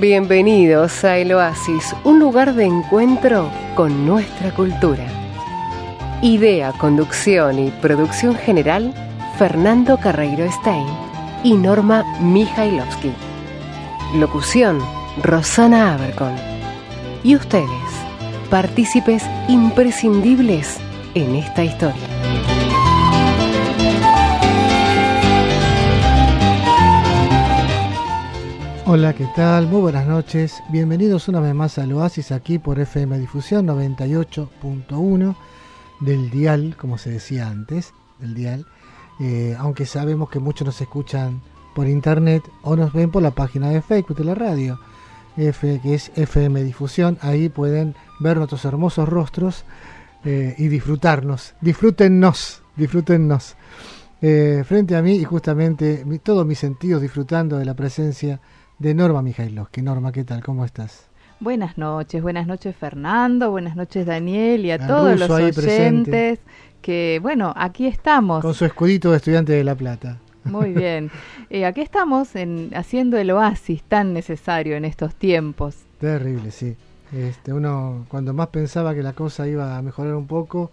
Bienvenidos a El Oasis, un lugar de encuentro con nuestra cultura. Idea, conducción y producción general, Fernando Carreiro Stein y Norma Mijailovsky. Locución, Rosana Abercon. Y ustedes, partícipes imprescindibles en esta historia. Hola, ¿qué tal? Muy buenas noches. Bienvenidos una vez más al Oasis aquí por FM Difusión 98.1 del dial, como se decía antes, del dial. Eh, aunque sabemos que muchos nos escuchan por internet o nos ven por la página de Facebook de la radio, F, que es FM Difusión. Ahí pueden ver nuestros hermosos rostros eh, y disfrutarnos. Disfrútennos, disfrútennos. Eh, frente a mí y justamente todos mis sentidos disfrutando de la presencia de Norma Mijailovsky. Norma, ¿qué tal? ¿Cómo estás? Buenas noches, buenas noches Fernando, buenas noches Daniel y a todos los oyentes que, bueno, aquí estamos. Con su escudito de estudiante de La Plata. Muy bien. Eh, aquí estamos en, haciendo el oasis tan necesario en estos tiempos. Terrible, sí. Este, uno cuando más pensaba que la cosa iba a mejorar un poco,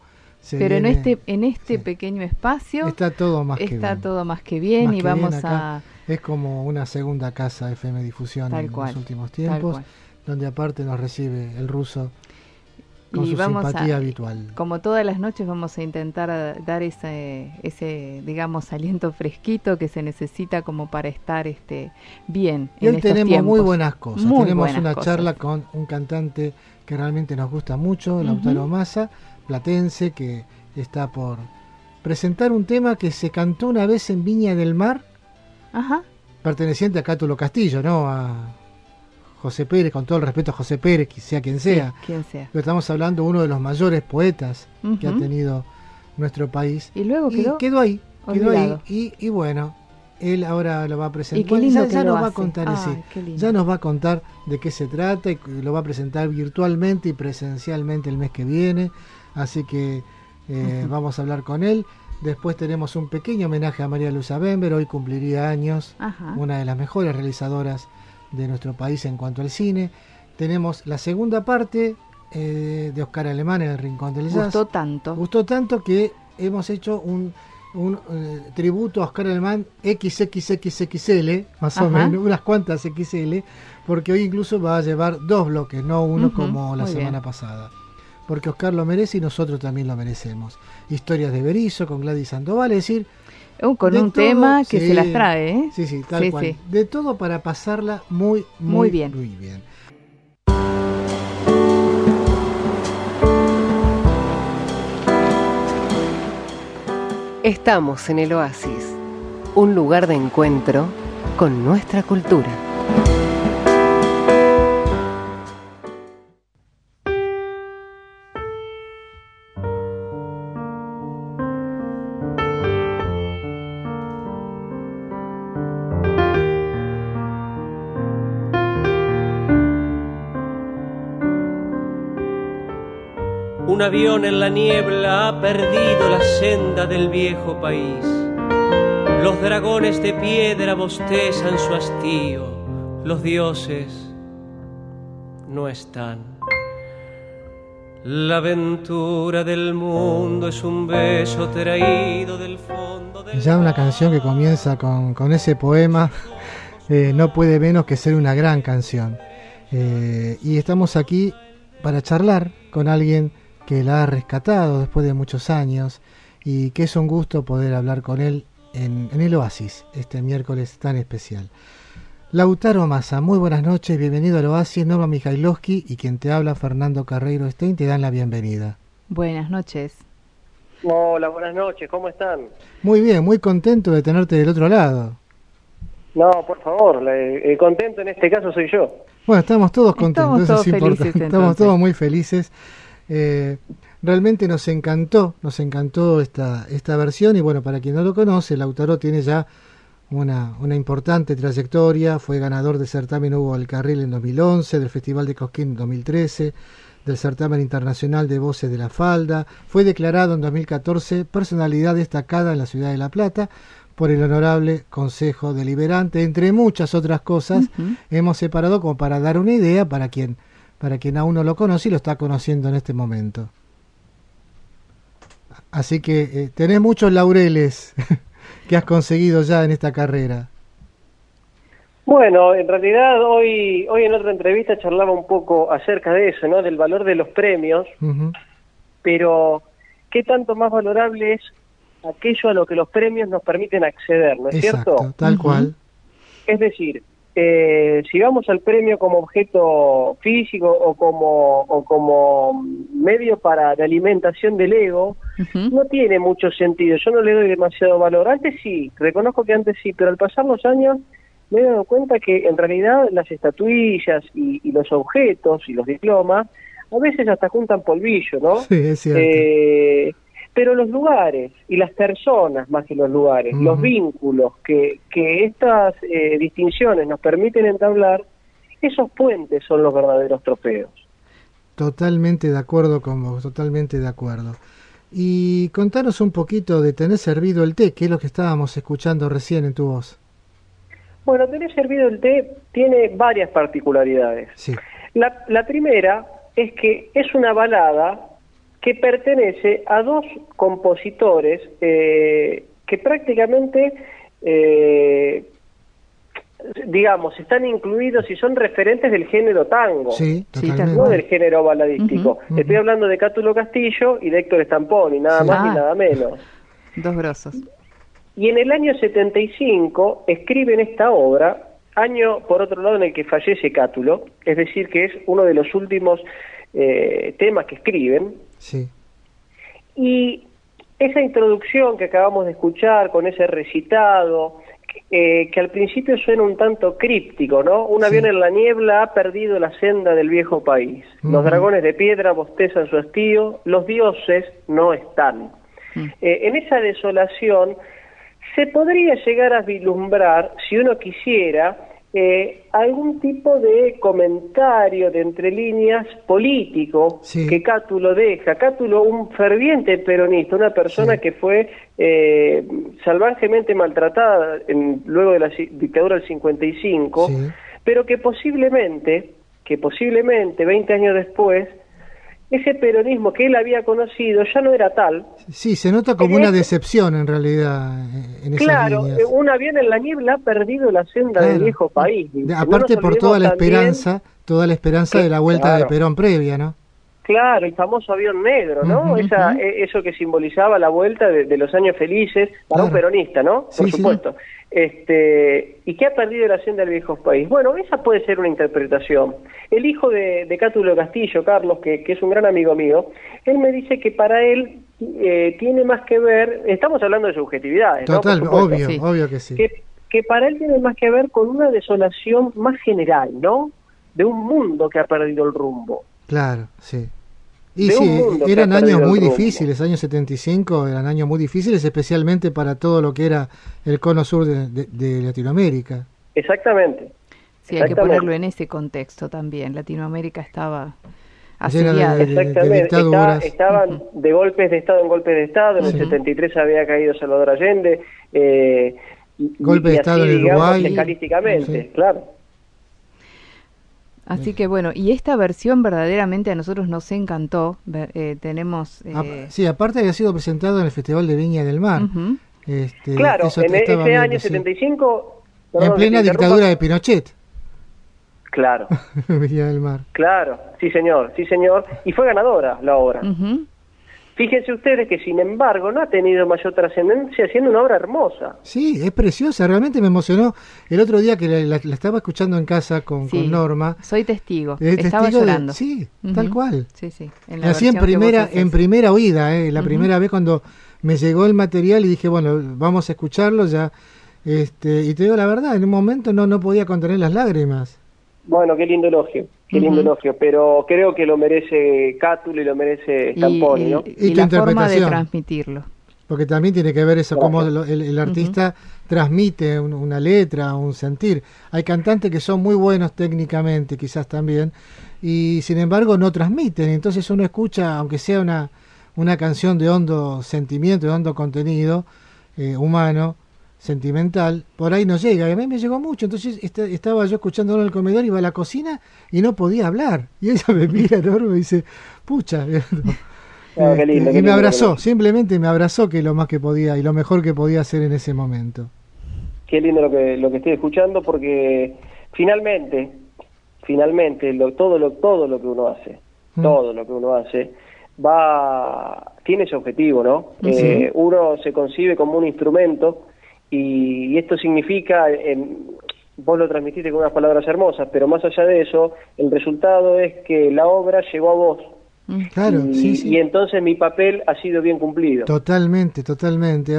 pero en este en este pequeño espacio está todo más que bien. todo más que bien y vamos a es como una segunda casa FM Difusión en los últimos tiempos, donde aparte nos recibe el ruso con su simpatía habitual. Como todas las noches vamos a intentar dar ese, ese, digamos, aliento fresquito que se necesita como para estar este bien. Y hoy tenemos muy buenas cosas. tenemos una charla con un cantante que realmente nos gusta mucho, Lautaro Massa, platense, que está por presentar un tema que se cantó una vez en Viña del Mar Ajá. perteneciente a Cátulo Castillo, ¿no? A José Pérez, con todo el respeto a José Pérez, sea quien sea. quien sea. Pero estamos hablando de uno de los mayores poetas que ha tenido nuestro país. Y luego quedó, quedó ahí, quedó ahí. Y, bueno, él ahora lo va a presentar. Y ya, ya nos va a contar ya nos va a contar de qué se trata y lo va a presentar virtualmente y presencialmente el mes que viene. Así que eh, vamos a hablar con él. Después tenemos un pequeño homenaje a María Luisa Bember, hoy cumpliría años, una de las mejores realizadoras de nuestro país en cuanto al cine. Tenemos la segunda parte eh, de Oscar Alemán en el Rincón del Jazz. Gustó tanto. Gustó tanto que hemos hecho un, eh, tributo a Oscar Alemán XXXXL, más o menos, unas cuantas XL, porque hoy incluso va a llevar dos bloques, no uno como la semana pasada porque Oscar lo merece y nosotros también lo merecemos. Historias de Berizo con Gladys Sandoval, es decir... con un tema que se las trae, ¿eh? Sí, sí, tal cual. De todo para pasarla muy, muy, bien. Muy bien. Estamos en el Oasis, un lugar de encuentro con nuestra cultura. Un avión en la niebla ha perdido la senda del viejo país. Los dragones de piedra bostezan su hastío. Los dioses no están. La aventura del mundo es un beso traído del fondo del. Ya una canción que comienza con, ese poema eh, no puede menos que ser una gran canción. Eh, y estamos aquí para charlar con alguien que la ha rescatado después de muchos años y que es un gusto poder hablar con él en, el Oasis este miércoles tan especial. Lautaro Massa, muy buenas noches, bienvenido al Oasis, Norma Mijailovsky y quien te habla, Fernando Carreiro Stein, te dan la bienvenida. Buenas noches. Hola, buenas noches, ¿cómo están? Muy bien, muy contento de tenerte del otro lado. No, por favor, el contento en este caso soy yo. Bueno, estamos todos contentos, estamos todos felices, Estamos todos muy felices. Eh, realmente nos encantó, nos encantó esta, esta versión y bueno, para quien no lo conoce, Lautaro tiene ya una, una importante trayectoria, fue ganador del certamen Hugo del Carril en 2011, del Festival de Cosquín en 2013, del certamen internacional de voces de la falda, fue declarado en 2014 personalidad destacada en la ciudad de La Plata por el Honorable Consejo Deliberante. Entre muchas otras cosas, hemos separado como para dar una idea para quien, para quien aún no lo conoce y lo está conociendo en este momento. Así que eh, tenés muchos laureles que has conseguido ya en esta carrera. Bueno, en realidad hoy, hoy en otra entrevista charlaba un poco acerca de eso, ¿no? Del valor de los premios, pero ¿qué tanto más valorable es aquello a lo que los premios nos permiten acceder, ¿no es Exacto, cierto? Tal cual. Es decir, eh, si vamos al premio como objeto físico o como, o como medio para la alimentación del ego, no tiene mucho sentido. Yo no le doy demasiado valor. Antes sí, reconozco que antes sí, pero al pasar los años me he dado cuenta que en realidad las estatuillas y, los objetos y los diplomas a veces hasta juntan polvillo, ¿no? Sí, es cierto. Eh, pero los lugares y las personas más que los lugares, los vínculos que, que estas eh, distinciones nos permiten entablar, esos puentes son los verdaderos trofeos. Totalmente de acuerdo con vos, totalmente de acuerdo. Y contanos un poquito de tener servido el té, que es lo que estábamos escuchando recién en tu voz. Bueno, tener servido el té tiene varias particularidades. Sí. La, la primera es que es una balada que pertenece a dos compositores eh, que prácticamente, eh, digamos, están incluidos y son referentes del género tango, sí, no del género baladístico. Estoy hablando de Cátulo Castillo y de Héctor Stamponi, nada más y ah. nada menos. Dos grosos. Y en el año 75 escriben esta obra, año por otro lado en el que fallece Cátulo, es decir, que es uno de los últimos eh, temas que escriben. Sí. Y esa introducción que acabamos de escuchar con ese recitado, eh, que al principio suena un tanto críptico, ¿no? Un avión en la niebla ha perdido la senda del viejo país. Los dragones de piedra bostezan su hastío, los dioses no están. Mm. Eh, en esa desolación se podría llegar a vislumbrar, si uno quisiera, eh, algún tipo de comentario de entre líneas político que Cátulo deja. Cátulo, un ferviente peronista, una persona que fue eh, salvajemente maltratada en, luego de la dictadura del 55, pero que posiblemente, que posiblemente 20 años después, ese peronismo que él había conocido ya no era tal. Sí, se nota como una decepción en realidad. Eh, claro, eh, un avión en la niebla ha perdido la senda del viejo país. aparte por toda la esperanza, toda la esperanza de la vuelta de Perón previa, ¿no? Claro, el famoso avión negro, ¿no? Esa, e, Eso que simbolizaba la vuelta de, los años felices para un peronista, ¿no? Por supuesto. Este, ¿Y qué ha perdido la senda del viejo país? Bueno, esa puede ser una interpretación. El hijo de, Cátulo Castillo, Carlos, que, es un gran amigo mío, él me dice que para él eh, tiene más que ver, estamos hablando de subjetividades, Total, obvio, obvio que sí. Que, que para él tiene más que ver con una desolación más general, ¿no? De un mundo que ha perdido el rumbo. Claro, sí. Y sí, eran años muy difíciles, años 75 eran años muy difíciles, especialmente para todo lo que era el cono sur de, Latinoamérica. Exactamente. Sí, hay que ponerlo en ese contexto también. Latinoamérica estaba asediada. Exactamente, estaban de golpes de Estado en golpes de Estado. En el 73 había caído Salvador Allende. Eh, Golpe de Estado en Uruguay. claro. Así que bueno, y esta versión verdaderamente a nosotros nos encantó. Eh, tenemos. Eh... Sí, aparte había sido presentado en el Festival de Viña del Mar. este, claro, en e-, ese año 75. en plena dictadura de Pinochet. Claro. Viña del Mar. Claro, sí señor, sí señor. Y fue ganadora la obra. Fíjense ustedes que sin embargo no ha tenido mayor trascendencia siendo una obra hermosa. Sí, es preciosa, realmente me emocionó. El otro día que la, estaba escuchando en casa con, Norma. Soy testigo, estaba llorando. sí, tal cual. Sí, sí. En Así en primera, en primera oída, eh, la primera vez cuando me llegó el material y dije, bueno, vamos a escucharlo ya. Este, y te digo la verdad, en un momento no, no podía contener las lágrimas. Bueno, qué lindo elogio. Qué lindo elogio, pero creo que lo merece Cátulo y lo merece Stamponi, ¿no? Y, la forma de transmitirlo. Porque también tiene que ver eso, cómo el, artista transmite una letra, un sentir. Hay cantantes que son muy buenos técnicamente, quizás también, y sin embargo no transmiten. Entonces uno escucha, aunque sea una, una canción de hondo sentimiento, de hondo contenido eh, humano, sentimental, por ahí no llega. Y a mí me llegó mucho. Entonces estaba yo escuchando en el comedor, iba a la cocina y no podía hablar. Y ella me mira enorme y me dice, pucha. Ah, este, y me abrazó, simplemente me abrazó, que lo más que podía y lo mejor que podía hacer en ese momento. Qué lindo lo que, lo que estoy escuchando porque finalmente, finalmente, lo, todo, lo, todo lo que uno hace, mm. todo lo que uno hace, va tiene ese objetivo, ¿no? Eh, uno se concibe como un instrumento y, esto significa, vos lo transmitiste con unas palabras hermosas, pero más allá de eso, el resultado es que la obra llegó a vos. Mm. Claro, y, sí, sí. y entonces mi papel ha sido bien cumplido. Totalmente, totalmente.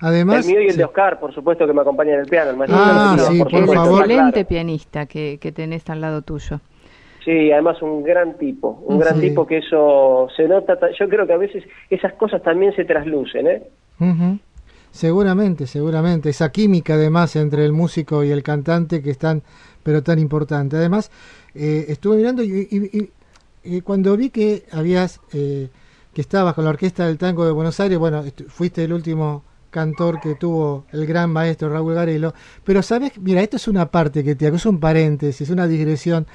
Además, el mío y el de Oscar, por supuesto, que me acompaña en el piano. El ah, sí, por, excelente pianista que, que tenés al lado tuyo. Sí, además un gran tipo, un gran tipo que eso se nota. Yo creo que a veces esas cosas también se traslucen, ¿eh? Seguramente, seguramente. Esa química además entre el músico y el cantante que es tan, pero tan importante. Además, eh, estuve mirando y, cuando vi que habías, eh, que estabas con la Orquesta del Tango de Buenos Aires, bueno, fuiste el último cantor que tuvo el gran maestro Raúl Garelo, pero sabes, mira, esto es una parte que te hago, es un paréntesis, una digresión.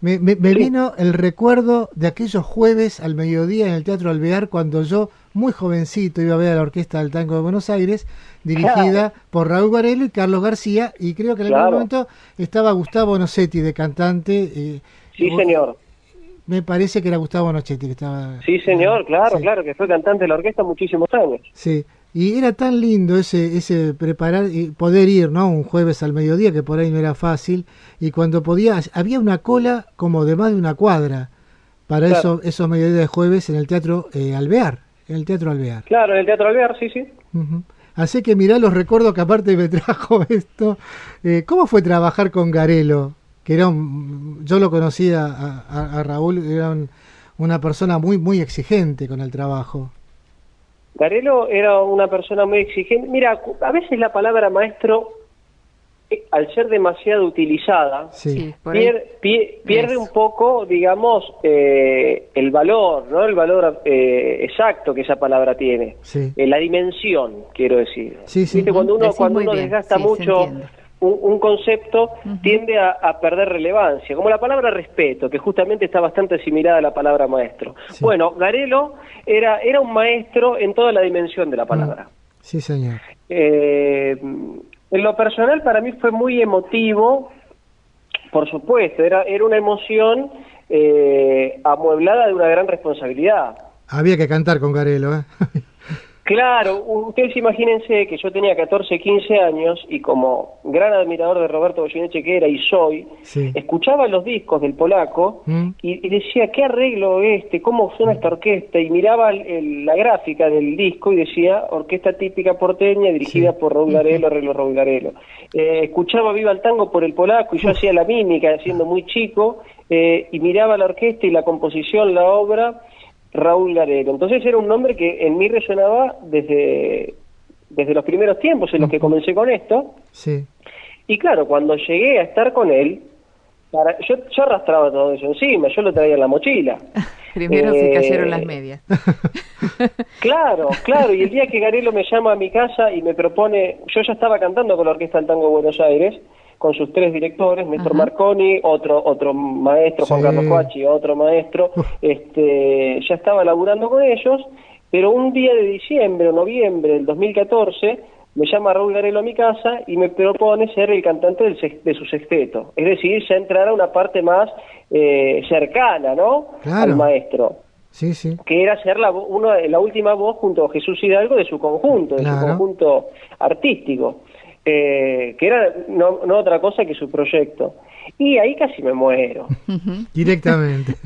Me, me, vino el recuerdo de aquellos jueves al mediodía en el Teatro Alvear cuando yo, muy jovencito, iba a ver a la Orquesta del Tango de Buenos Aires, dirigida por Raúl Garelo y Carlos García, y creo que en algún momento estaba Gustavo Nocetti de cantante. Eh, sí, señor. Me parece que era Gustavo Nocetti que estaba. Sí, señor, claro, claro, que fue cantante de la orquesta muchísimos años. Sí, y era tan lindo ese, ese preparar y poder ir, ¿no? Un jueves al mediodía, que por ahí no era fácil, y cuando podía, había una cola como de más de una cuadra para eso, esos mediodías de jueves en el Teatro eh, Alvear, en el Teatro Alvear. Claro, en el Teatro Alvear, sí, sí. Así que mirá los recuerdos que aparte me trajo esto. Eh, ¿Cómo fue trabajar con Garelo? Que era un, yo lo conocía a, a, Raúl, era una persona muy, muy exigente con el trabajo. Garelo era una persona muy exigente. Mira, a veces la palabra maestro, eh, al ser demasiado utilizada, pierde un poco, digamos, eh, el valor, ¿no? El valor eh, exacto que esa palabra tiene. la dimensión, quiero decir. Cuando uno, cuando uno desgasta mucho un, concepto tiende a, perder relevancia, como la palabra respeto, que justamente está bastante asimilada a la palabra maestro. Bueno, Garelo era, era un maestro en toda la dimensión de la palabra. Mm. Sí, señor. Eh, en lo personal para mí fue muy emotivo, por supuesto, era, era una emoción eh, amueblada de una gran responsabilidad. Había que cantar con Garelo, ¿eh? Claro, ustedes imagínense que yo tenía 14, 15 años y como gran admirador de Roberto Goyeneche que era y soy, escuchaba los discos del polaco mm. y, decía, ¿qué arreglo este? ¿Cómo suena esta orquesta? Y miraba la gráfica del disco y decía, orquesta típica porteña dirigida por Raúl Garelo, arreglo Raúl Garelo. Eh, escuchaba Viva el Tango por el polaco y yo hacía la mímica siendo muy chico eh, y miraba la orquesta y la composición, la obra Raúl Garelo. Entonces era un nombre que en mí resonaba desde, desde los primeros tiempos en los que comencé con esto. Sí. Y claro, cuando llegué a estar con él, para, yo, yo arrastraba todo eso encima, yo lo traía en la mochila. Primero se cayeron las eh, medias. claro, claro, y el día que Garelo me llama a mi casa y me propone, yo ya estaba cantando con la Orquesta del Tango de Buenos Aires, con sus tres directores, Néstor Marconi, otro otro maestro, Juan Carlos Coachi, otro maestro, este, ya estaba laburando con ellos, pero un día de diciembre o noviembre del 2014 me llama Raúl Garelo a mi casa y me propone ser el cantante del, de su sexteto, es decir, ya entrar a una parte más eh, cercana, ¿no? Al maestro. Sí, sí. que era ser la, uno, la última voz junto a Jesús Hidalgo de su conjunto, de su conjunto artístico. Eh, que era no, no, otra cosa que su proyecto. Y ahí casi me muero. Directamente.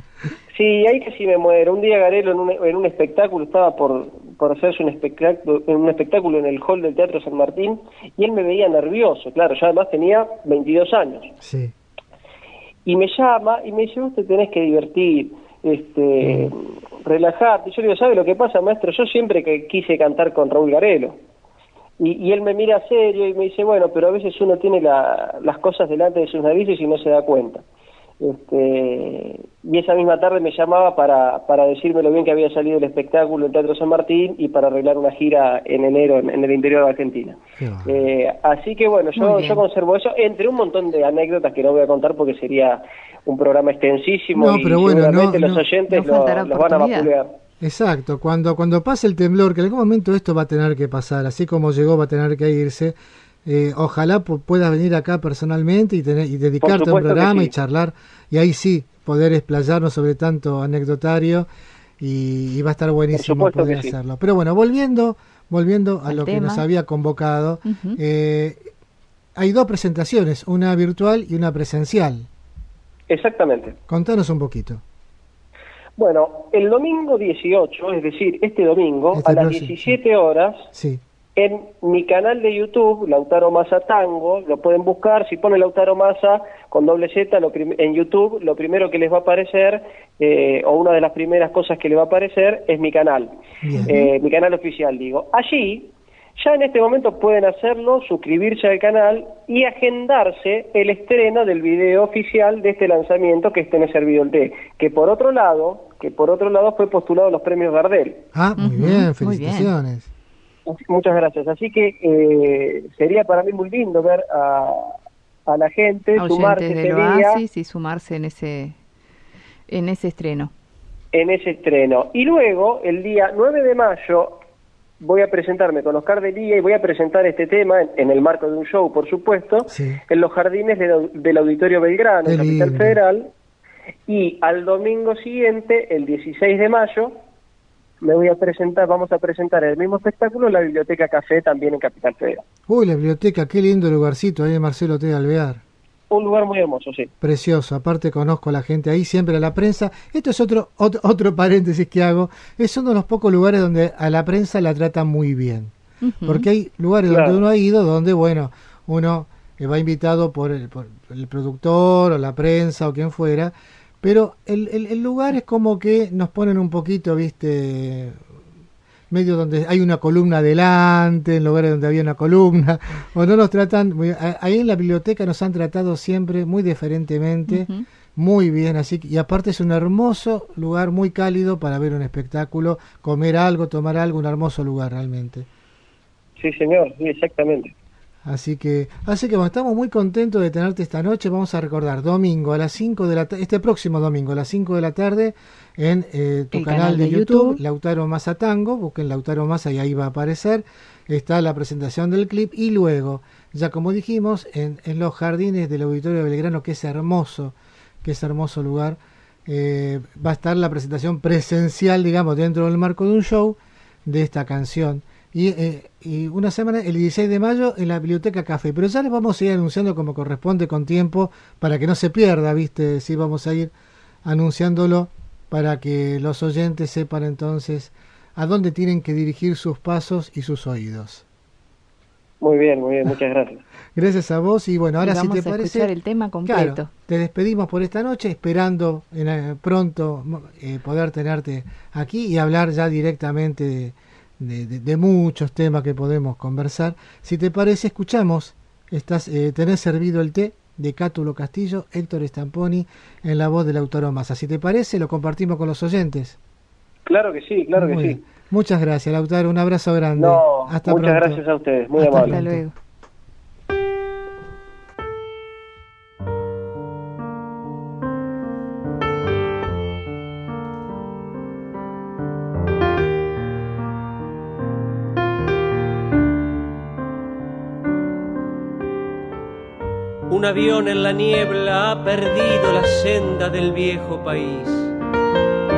Sí, ahí casi me muero. Un día Garelo en un, en un espectáculo, estaba por, por hacerse un espectáculo, en un espectáculo en el hall del Teatro San Martín y él me veía nervioso, claro, yo además tenía 22 años. Sí. Y me llama y me dice, vos te tenés que divertir, este, mm. relajarte. Yo le digo, ¿sabe lo que pasa, maestro? Yo siempre que quise cantar con Raúl Garelo. Y, él me mira serio y me dice, bueno, pero a veces uno tiene las cosas delante de sus narices y no se da cuenta. Este, y esa misma tarde me llamaba para, para decirme lo bien que había salido el espectáculo en Teatro San Martín y para arreglar una gira en enero en, el interior de Argentina. Eh, así que bueno, yo, yo conservo eso, entre un montón de anécdotas que no voy a contar porque sería un programa extensísimo y seguramente los oyentes lo, los van a vapulear. Exacto, cuando, cuando pase el temblor, que en algún momento esto va a tener que pasar, así como llegó va a tener que irse, eh, ojalá puedas venir acá personalmente y, tener, y dedicarte a un programa y charlar, y ahí sí, poder explayarnos sobre tanto anecdotario, y, va a estar buenísimo poder hacerlo. Pero bueno, volviendo, volviendo a lo que nos había convocado, eh, hay dos presentaciones, una virtual y una presencial. Exactamente. Contanos un poquito. Bueno, el domingo 18, es decir, este domingo, este a las 17 horas, en mi canal de YouTube, Lautaro Massa Tango, lo pueden buscar, si ponen Lautaro Massa con doble Z en YouTube, lo primero que les va a aparecer, eh, o una de las primeras cosas que les va a aparecer, es mi canal, eh, mi canal oficial, digo. Allí ya en este momento pueden hacerlo, suscribirse al canal y agendarse el estreno del video oficial de este lanzamiento que es Tenés Servido el Té, que por otro lado, que por otro lado fue postulado a los premios Gardel. Ah, muy bien, felicitaciones. Muchas gracias. Así que eh, sería para mí muy lindo ver a, a la gente sumarse ese día. y sumarse en ese, en ese estreno. En ese estreno. Y luego, el día 9 de mayo, voy a presentarme con Oscar Delía y voy a presentar este tema en, el marco de un show, por supuesto, en los jardines del Auditorio Belgrano, en Capital Federal. Y al domingo siguiente, el 16 de mayo, me voy a presentar, vamos a presentar el mismo espectáculo en la Biblioteca Café, también en Capital Federal. Uy, la biblioteca, qué lindo lugarcito ahí de Marcelo T. Alvear. Un lugar muy hermoso, sí. Precioso, aparte conozco a la gente ahí, siempre a la prensa. Esto es otro, otro, paréntesis que hago. Es uno de los pocos lugares donde a la prensa la tratan muy bien. Porque hay lugares donde uno ha ido donde, bueno, uno va invitado por el, por el productor o la prensa o quien fuera, pero el, el, el, lugar es como que nos ponen un poquito, viste, medio donde hay una columna adelante, en lugares donde había una columna, o no nos tratan, ahí en la biblioteca nos han tratado siempre muy diferentemente, muy bien, así que, y aparte es un hermoso lugar, muy cálido para ver un espectáculo, comer algo, tomar algo, un hermoso lugar realmente. Sí, señor, sí, exactamente. Así que, así que bueno, estamos muy contentos de tenerte esta noche. Vamos a recordar, domingo a las 5 de la este próximo domingo a las 5 de la tarde en eh, tu canal, de, YouTube, Lautaro Massa Tango, busquen Lautaro Massa y ahí va a aparecer. Está la presentación del clip y luego, ya como dijimos, en, en los jardines del Auditorio Belgrano, que es hermoso, que es hermoso lugar, eh, va a estar la presentación presencial, digamos, dentro del marco de un show de esta canción y, eh, y, una semana, el 16 de mayo, en la Biblioteca Café. Pero ya les vamos a ir anunciando como corresponde con tiempo para que no se pierda, ¿viste? Sí, vamos a ir anunciándolo para que los oyentes sepan entonces a dónde tienen que dirigir sus pasos y sus oídos. Muy bien, muy bien, muchas gracias. gracias a vos y bueno, ahora si te a parece... el tema completo. te despedimos por esta noche, esperando en, eh, pronto eh, poder tenerte aquí y hablar ya directamente de de, muchos temas que podemos conversar. Si te parece, escuchamos, estás, eh, tenés servido el té de Cátulo Castillo, Héctor Stamponi, en la voz del autor Massa. Si te parece, lo compartimos con los oyentes. Claro que sí, claro que sí. Muchas gracias, Lautaro. Un abrazo grande. Hasta muchas gracias a ustedes. Muy amable. Hasta luego. Un avión en la niebla ha perdido la senda del viejo país.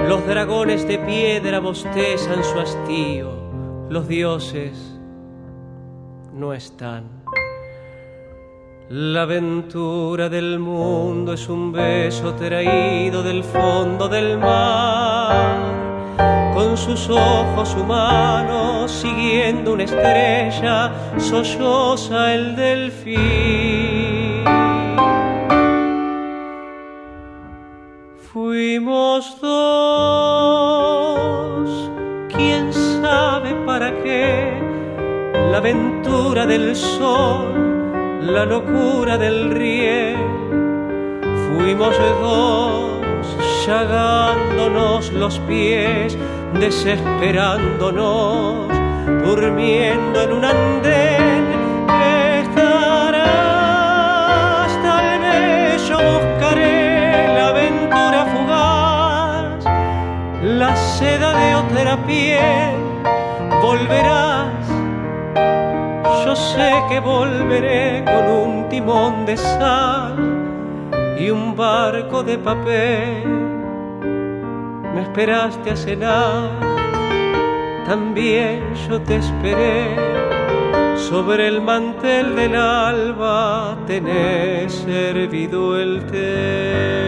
Los dragones de piedra bostezan su hastío. Los dioses no están. La aventura del mundo es un beso traído del fondo del mar. Con sus ojos humanos siguiendo una estrella, solloza el delfín. Fuimos dos, quién sabe para qué, la aventura del sol, la locura del riel. Fuimos dos, llagándonos los pies, desesperándonos, durmiendo en un andén. Seda de otra piel, volverás. Yo sé que volveré con un timón de sal y un barco de papel. Me esperaste a cenar, también yo te esperé. Sobre el mantel del alba tenés servido el té.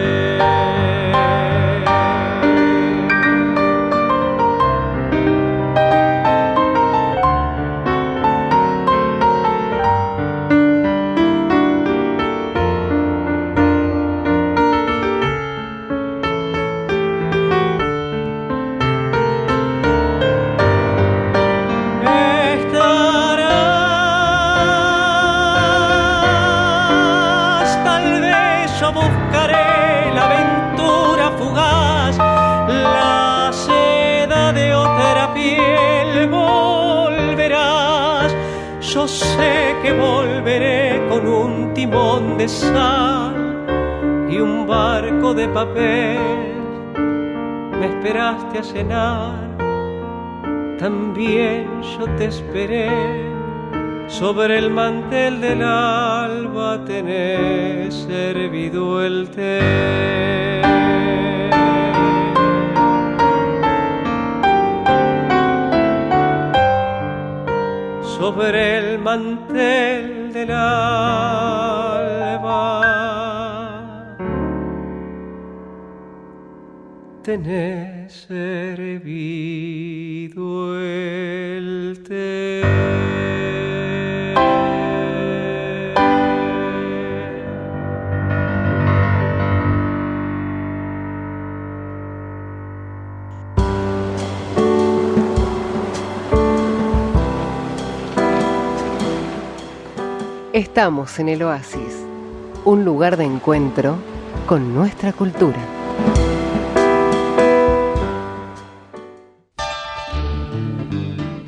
De sal y un barco de papel. Me esperaste a cenar, también yo te esperé. Sobre el mantel del alba tenés servido el té. sobre el mantel del alba. tenés servido el Estamos en el oasis, un lugar de encuentro con nuestra cultura.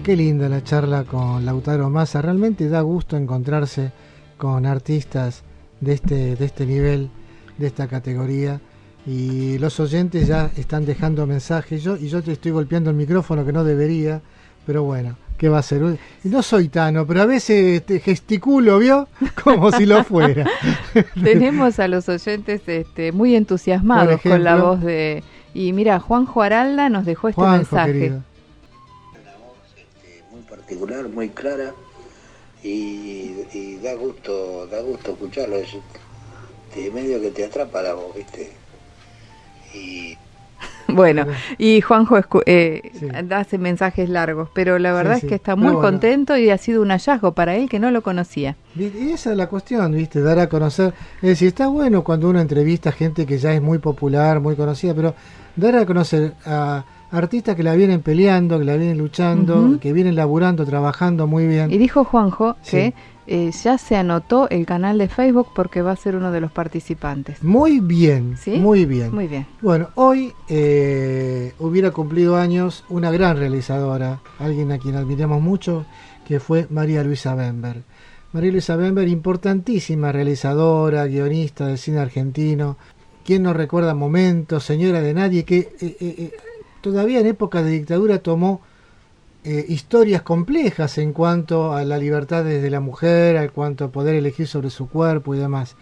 Qué linda la charla con Lautaro Massa. Realmente da gusto encontrarse con artistas de este, de este nivel, de esta categoría. Y los oyentes ya están dejando mensajes. Y yo te estoy golpeando el micrófono que no debería. Pero bueno, ¿qué va a ser? No soy Tano, pero a veces te gesticulo, ¿vio? Como si lo fuera. Tenemos a los oyentes este, muy entusiasmados con la voz de... Y mira, Juanjo Aralda nos dejó este mensaje particular, muy clara y, da gusto, da gusto escucharlo, es de medio que te atrapa la voz, ¿viste? Y bueno, y Juanjo eh, hace mensajes largos, pero la verdad es que está muy contento y ha sido un hallazgo para él que no lo conocía. Y esa es la cuestión, ¿viste? Dar a conocer. Es decir, está bueno cuando uno entrevista a gente que ya es muy popular, muy conocida, pero dar a conocer a artistas que la vienen peleando, que la vienen luchando, que vienen laburando, trabajando muy bien. Y dijo Juanjo que eh, ya se anotó el canal de Facebook porque va a ser uno de los participantes. Muy bien, muy bien. Muy bien. Bueno, hoy eh, hubiera cumplido años una gran realizadora, alguien a quien admiramos mucho, que fue María Luisa Bember. María Luisa Bember, importantísima realizadora, guionista del cine argentino. ¿Quién nos recuerda momentos, señora de nadie, que eh, todavía en época de dictadura tomó eh, historias complejas en cuanto a la libertad de la mujer, en cuanto a poder elegir sobre su cuerpo y demás.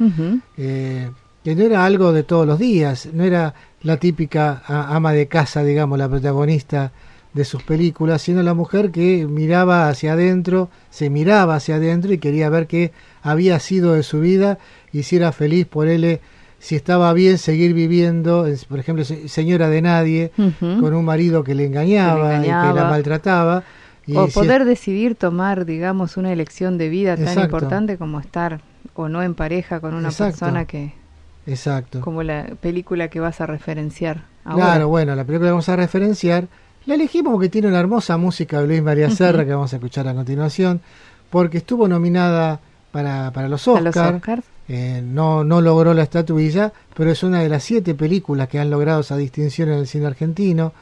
Eh, que no era algo de todos los días, no era la típica ama de casa, digamos, la protagonista de sus películas, sino la mujer que miraba hacia adentro, se miraba hacia adentro y quería ver qué había sido de su vida y si era feliz por él si estaba bien seguir viviendo, por ejemplo, señora de nadie, con un marido que le engañaba, y que la maltrataba. o poder decidir tomar, digamos, una elección de vida tan importante como estar o no en pareja con una persona que... Exacto. Como la película que vas a referenciar. Claro, bueno, la película que vamos a referenciar la elegimos porque tiene una hermosa música de Luis María Serra que vamos a escuchar a continuación, porque estuvo nominada para, para los Oscars eh, no, no logró la estatuilla, pero es una de las siete películas que han logrado esa distinción en el cine argentino,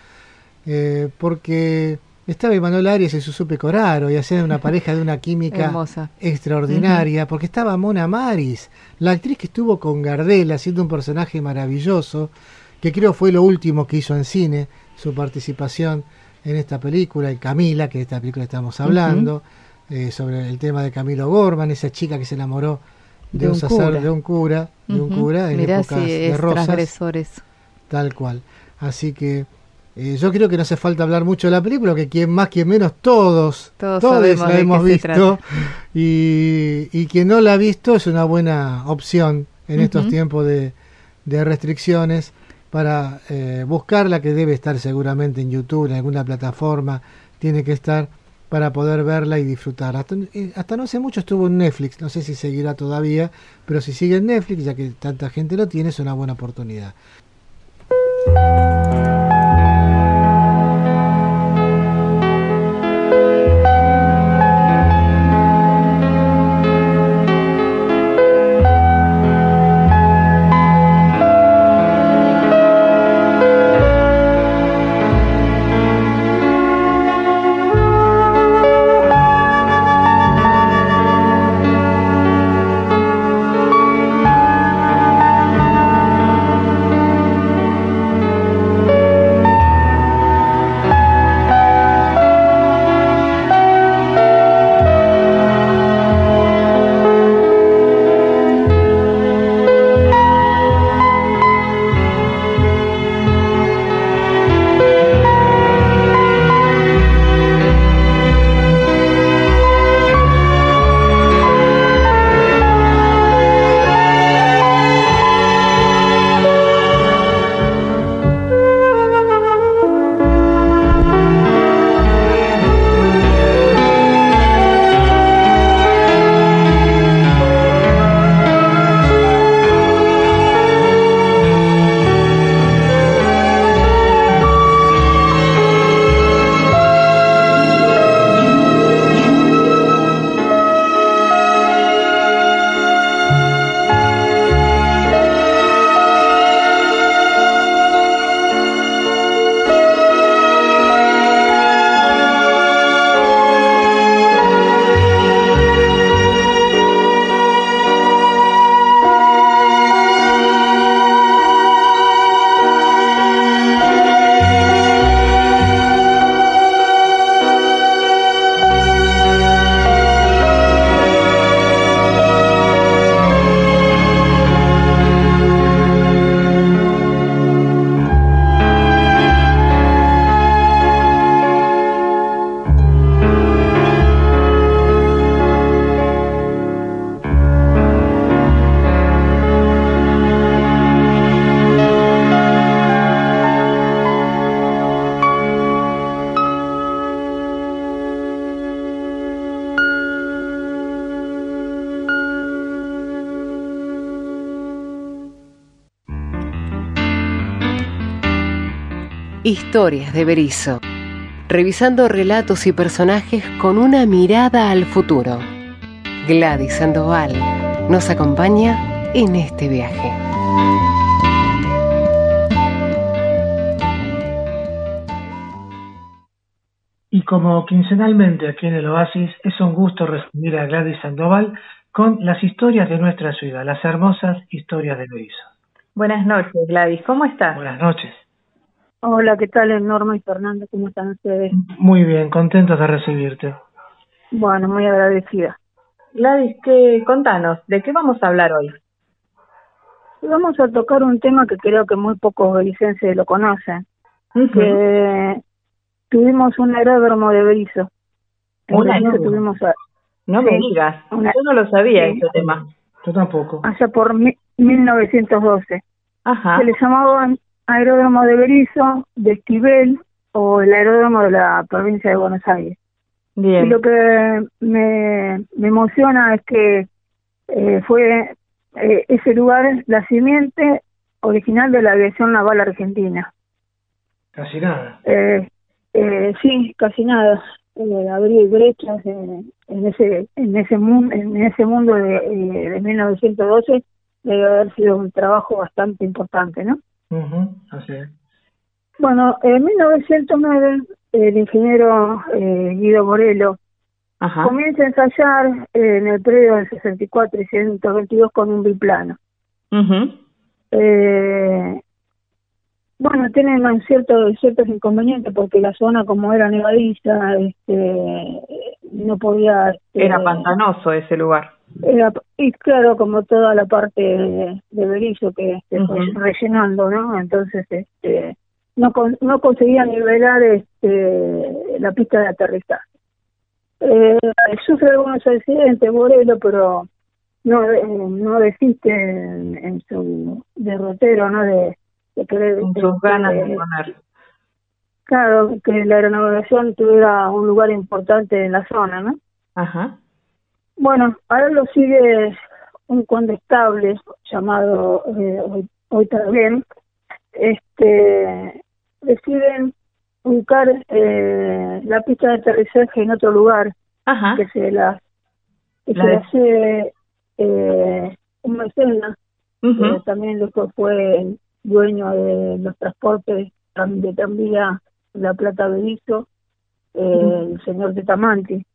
eh, porque estaba Emanuel Arias y su Coraro y hacían una pareja de una química extraordinaria, porque estaba Mona Maris, la actriz que estuvo con Gardel haciendo un personaje maravilloso, que creo fue lo último que hizo en cine, su participación en esta película, y Camila, que de esta película estamos hablando, eh, sobre el tema de Camilo Gorman, esa chica que se enamoró de, un, sacerdote, de un cura, de un cura en épocas de rosas. Tal cual. Así que eh, yo creo que no hace falta hablar mucho de la película, que quien más, quien menos, todos, todos, la hemos visto. Y, y, quien no la ha visto es una buena opción en estos tiempos de, de, restricciones para eh, buscarla, que debe estar seguramente en YouTube, en alguna plataforma, tiene que estar para poder verla y disfrutar. Hasta, eh, hasta, no hace mucho estuvo en Netflix, no sé si seguirá todavía, pero si sigue en Netflix, ya que tanta gente lo tiene, es una buena oportunidad. Historias de Berizo. Revisando relatos y personajes con una mirada al futuro. Gladys Sandoval nos acompaña en este viaje. Y como quincenalmente aquí en el Oasis, es un gusto recibir a Gladys Sandoval con las historias de nuestra ciudad, las hermosas historias de Berizo. Buenas noches, Gladys. ¿Cómo estás? Buenas noches. Hola, ¿qué tal Norma y Fernando? ¿Cómo están ustedes? Muy bien, contentos de recibirte. Bueno, muy agradecida. Gladys, ¿qué, contanos, ¿de qué vamos a hablar hoy? Vamos a tocar un tema que creo que muy pocos belicenses lo conocen. Que tuvimos un aeródromo de Berizo. ¿Un aeródromo? Tuvimos No me digas, yo no lo sabía ese tema. Yo tampoco. Allá por 1912. Ajá. Se le llamaban aeródromo de Berizo, de Esquivel o el aeródromo de la provincia de Buenos Aires. Bien. Y lo que me, me emociona es que eh, fue eh, ese lugar la simiente original de la aviación naval argentina. Casi nada. Eh, eh, sí, casi nada. eh, abrir brechas en, ese en ese mundo en ese mundo de, de 1912 debe haber sido un trabajo bastante importante, ¿no? Así Bueno, en 1909 el ingeniero eh, Guido Morelo comienza a ensayar en el predio del 64 y 122 con un biplano. eh, bueno, tienen ciertos ciertos inconvenientes porque la zona como era nevadiza, este, no podía... Este, era pantanoso ese lugar. Era, y claro, como toda la parte de, de que este, rellenando, ¿no? Entonces, este, no, no conseguía nivelar este, la pista de aterrizaje. Eh, sufre algunos accidentes, Morelo, pero no, eh, no desiste en, su derrotero, ¿no? De, de querer... sus ganas de poner. Claro, que la aeronavegación tuviera un lugar importante en la zona, ¿no? Ajá. Bueno, ahora lo sigue un condestable llamado eh, hoy, hoy también. Este, deciden buscar eh, la pista de aterrizaje en otro lugar que se la que se hace eh, un mecenas que también después fue dueño de los transportes de tranvía La Plata Berizo, eh, el señor Tamanti.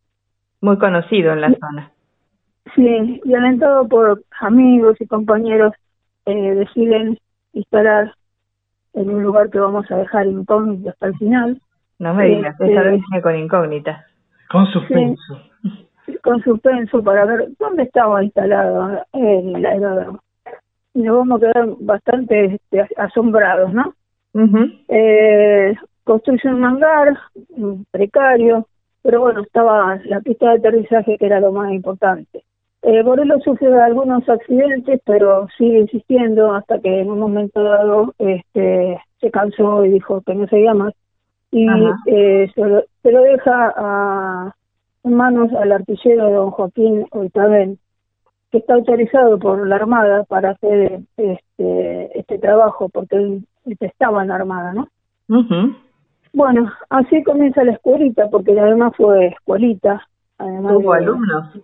Muy conocido en la zona. Sí, y alentado por amigos y compañeros, eh, deciden instalar en un lugar que vamos a dejar incógnito hasta el final. No me digas, este, esa vez con incógnita. Con suspenso. con suspenso para ver dónde estaba instalado el aeródromo. Y nos vamos a quedar bastante este, asombrados, ¿no? eh, construye un hangar precario, pero bueno, estaba la pista de aterrizaje que era lo más importante. Eh, Morelos sufrió algunos accidentes, pero sigue insistiendo hasta que en un momento dado este, se cansó y dijo que no seguía más. Y eh, se, lo, deja a, en manos al artillero don Joaquín Oitabel, que está autorizado por la Armada para hacer este, este trabajo, porque él, estaba en la Armada, ¿no? Bueno, así comienza la escuelita, porque además fue escuelita. Además ¿Tuvo alumnos?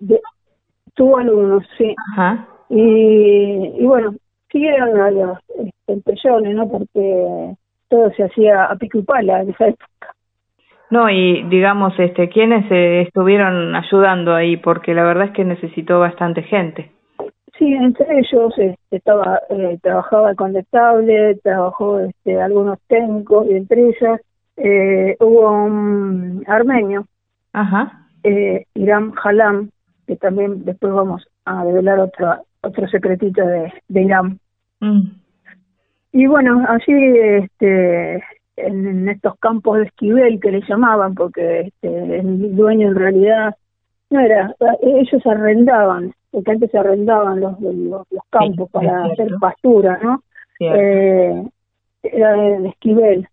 tuvo alumnos, sí. Ajá. Y, y bueno, siguieron a los empellones, ¿no? Porque todo se hacía a pico y pala en esa época. No, y digamos, este, ¿quiénes eh, estuvieron ayudando ahí? Porque la verdad es que necesitó bastante gente. Sí, entre ellos este, estaba eh, trabajaba el condestable, trabajó este, algunos técnicos y entre eh, hubo un armenio, Ajá. Eh, Iram Halam, que también después vamos a revelar otro, otro secretito de, de Irán. Mm. Y bueno, allí este, en, estos campos de esquivel que le llamaban, porque este, el dueño en realidad no era, ellos arrendaban, porque antes se arrendaban los, los, campos para hacer pastura, ¿no? Eh, era el esquivel.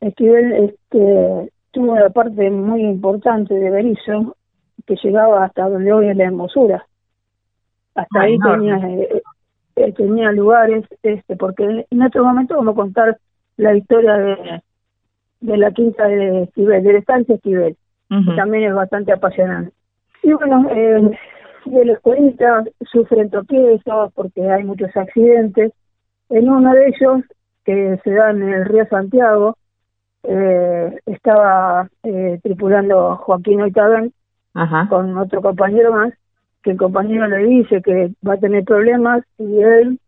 Esquivel este, tuvo una parte muy importante de Berizo, que llegaba hasta donde hoy es la hermosura. Hasta ahí tenía, eh, eh, tenía lugares, este porque en otro momento vamos a contar la historia de, de la quinta de Esquivel, de la estancia Esquivel, que también es bastante apasionante. Y bueno, eh, de la escuelita sufren tropiezos porque hay muchos accidentes. En uno de ellos, que se da en el río Santiago, eh, estaba eh, tripulando Joaquín Oitavén con otro compañero más, que el compañero le dice que va a tener problemas y él,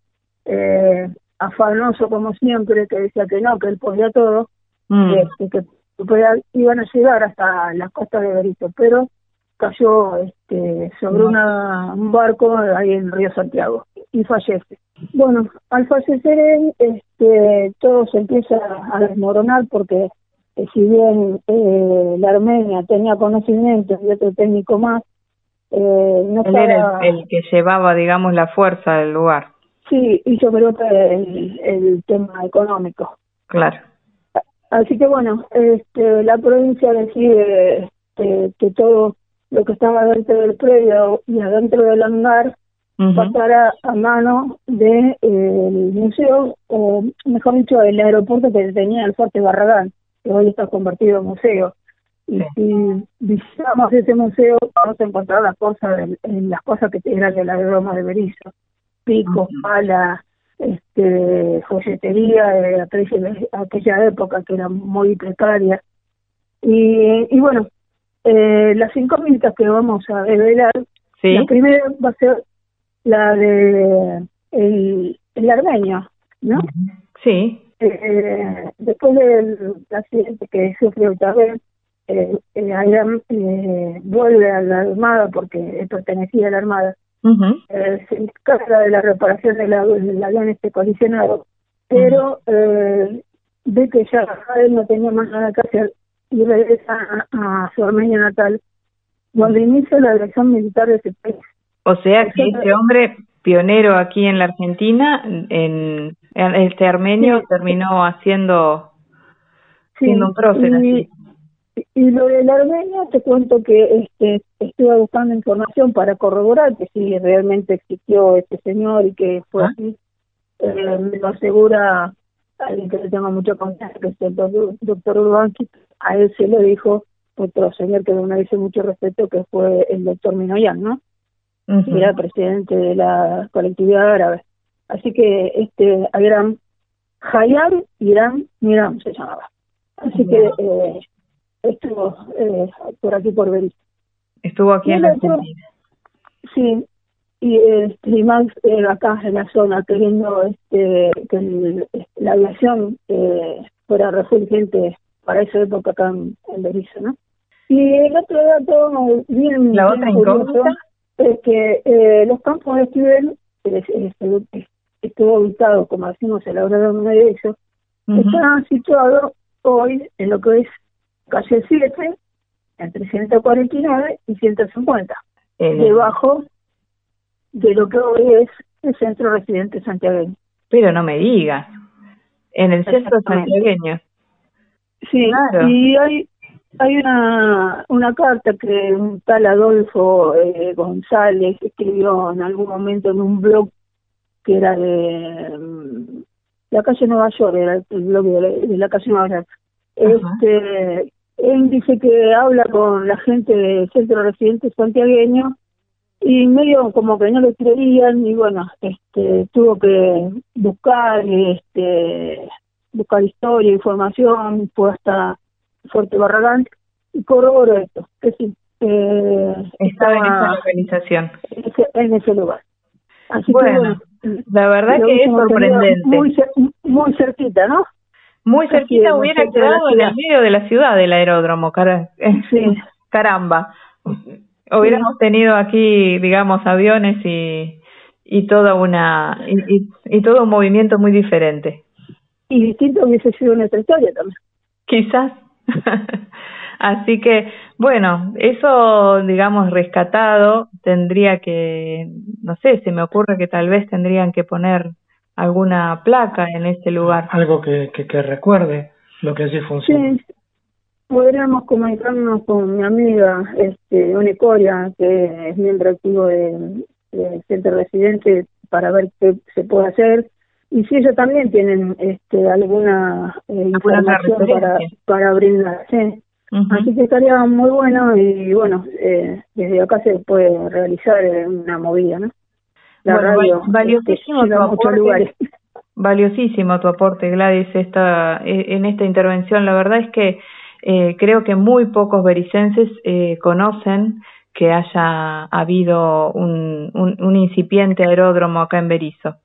eh, afanoso como siempre, que decía que no, que él podía todo, mm. este, que iban a llegar hasta las costas de Berito, pero cayó este, sobre una, un barco ahí en Río Santiago y fallece. Bueno, al fallecer él, este, todo se empieza a desmoronar porque eh, si bien eh, la Armenia tenía conocimientos y otro técnico más, eh, no Él era el, que llevaba, digamos, la fuerza del lugar. Sí, y sobre todo el, el tema económico. Claro. Así que bueno, este, la provincia decide este, que todo lo que estaba dentro del predio y adentro del hangar pasara a mano del de, museo, o mejor dicho, el aeropuerto que tenía el Fuerte Barragán que hoy está convertido en museo. Y si visitamos ese museo, vamos a encontrar las cosas, en las cosas que eran de la broma de Berizo. Picos, pala, este, folletería de aquella, época que era muy precaria. Y, y bueno, eh, las incógnitas que vamos a revelar, la primera va a ser la de el, el armenio, ¿no? Sí. Eh, después del accidente que sufrió otra vez, eh, eh, vuelve a la Armada porque pertenecía a la Armada. se encarga de la reparación del, avión este colisionado, pero ve que ya él no tenía más nada que hacer y regresa a, su Armenia natal, donde inicia la dirección militar de ese país. O sea que este hombre pionero aquí en la Argentina, en, este armenio terminó haciendo siendo un prócer. Y, y, lo del armenio te cuento que este estuve buscando información para corroborar que si realmente existió este señor y que fue ¿Ah? así. Eh, me lo asegura alguien que le tengo mucha confianza, que es el doctor Urbanqui, a él se lo dijo otro señor que me dice mucho respeto, que fue el doctor Minoyan, ¿no? era presidente de la colectividad árabe. Así que este Agram Hayam Irán Miram se llamaba. Así que eh, estuvo eh, por aquí por ver. Estuvo aquí en la Argentina. Sí, y, este, más eh, acá en la zona queriendo este que la aviación eh, fuera refulgente para esa época acá en, Berizo, ¿no? Y el otro dato bien, la otra incógnita. es que eh, los campos de Esquivel, que estuvo ubicado, como decimos, en la hora de eso, están situados hoy en lo que es calle 7, entre 149 y 150, debajo de lo que hoy es el centro residente santiagueño. Pero no me digas, en el centro santiagueño. Sí, y hay hay una, una carta que un tal Adolfo eh, González escribió en algún momento en un blog que era de mm, la calle Nueva York, era el blog de la, calle Nueva York. Este, él dice que habla con la gente del centro residente santiagueño y medio como que no le creían y bueno, este, tuvo que buscar, este, buscar historia, información, fue hasta Fuerte Barragán, y corroboro esto, que sí. Eh, Estaba en esa localización. En ese, lugar. Así bueno, la verdad que es sorprendente. Muy, muy cerquita, ¿no? Muy cerquita hubiera quedado en el medio de la ciudad del aeródromo, eh, sí. caramba. Hubiéramos tenido aquí, digamos, aviones y, y toda una y, y, todo un movimiento muy diferente. Y distinto hubiese sido nuestra historia también. Quizás. Así que, bueno, eso, digamos, rescatado, tendría que, no sé, se me ocurre que tal vez tendrían que poner alguna placa en ese lugar. Algo que, que, recuerde lo que allí funciona. Sí, podríamos comunicarnos con mi amiga, este, Unicoria, que es miembro activo del Centro Residente, para ver qué se puede hacer y si ellos también tienen este, alguna eh, información para, para brindar. Así que estaría muy bueno y bueno, eh, desde acá se puede realizar eh, una movida, ¿no? La radio este, valiosísimo tu aporte, Valiosísimo tu aporte, Gladys, esta, en esta intervención. La verdad es que eh, creo que muy pocos bericenses eh, conocen que haya habido un, un, un incipiente aeródromo acá en Berizo.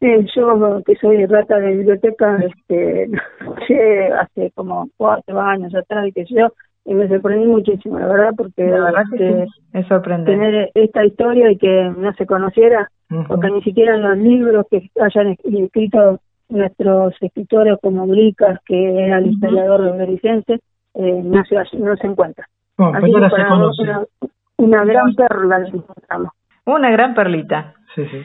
Sí, yo que soy rata de biblioteca, este, hace como cuatro años atrás y que yo, y me sorprendí muchísimo, la verdad, porque este, es sorprendente. tener esta historia y que no se conociera, porque ni siquiera en los libros que hayan escrito nuestros escritores como Glicas, que era el historiador de Vicente, eh, no, se, no se encuentra. Así que para una, una gran perla encontramos. Una gran perlita. Sí, sí.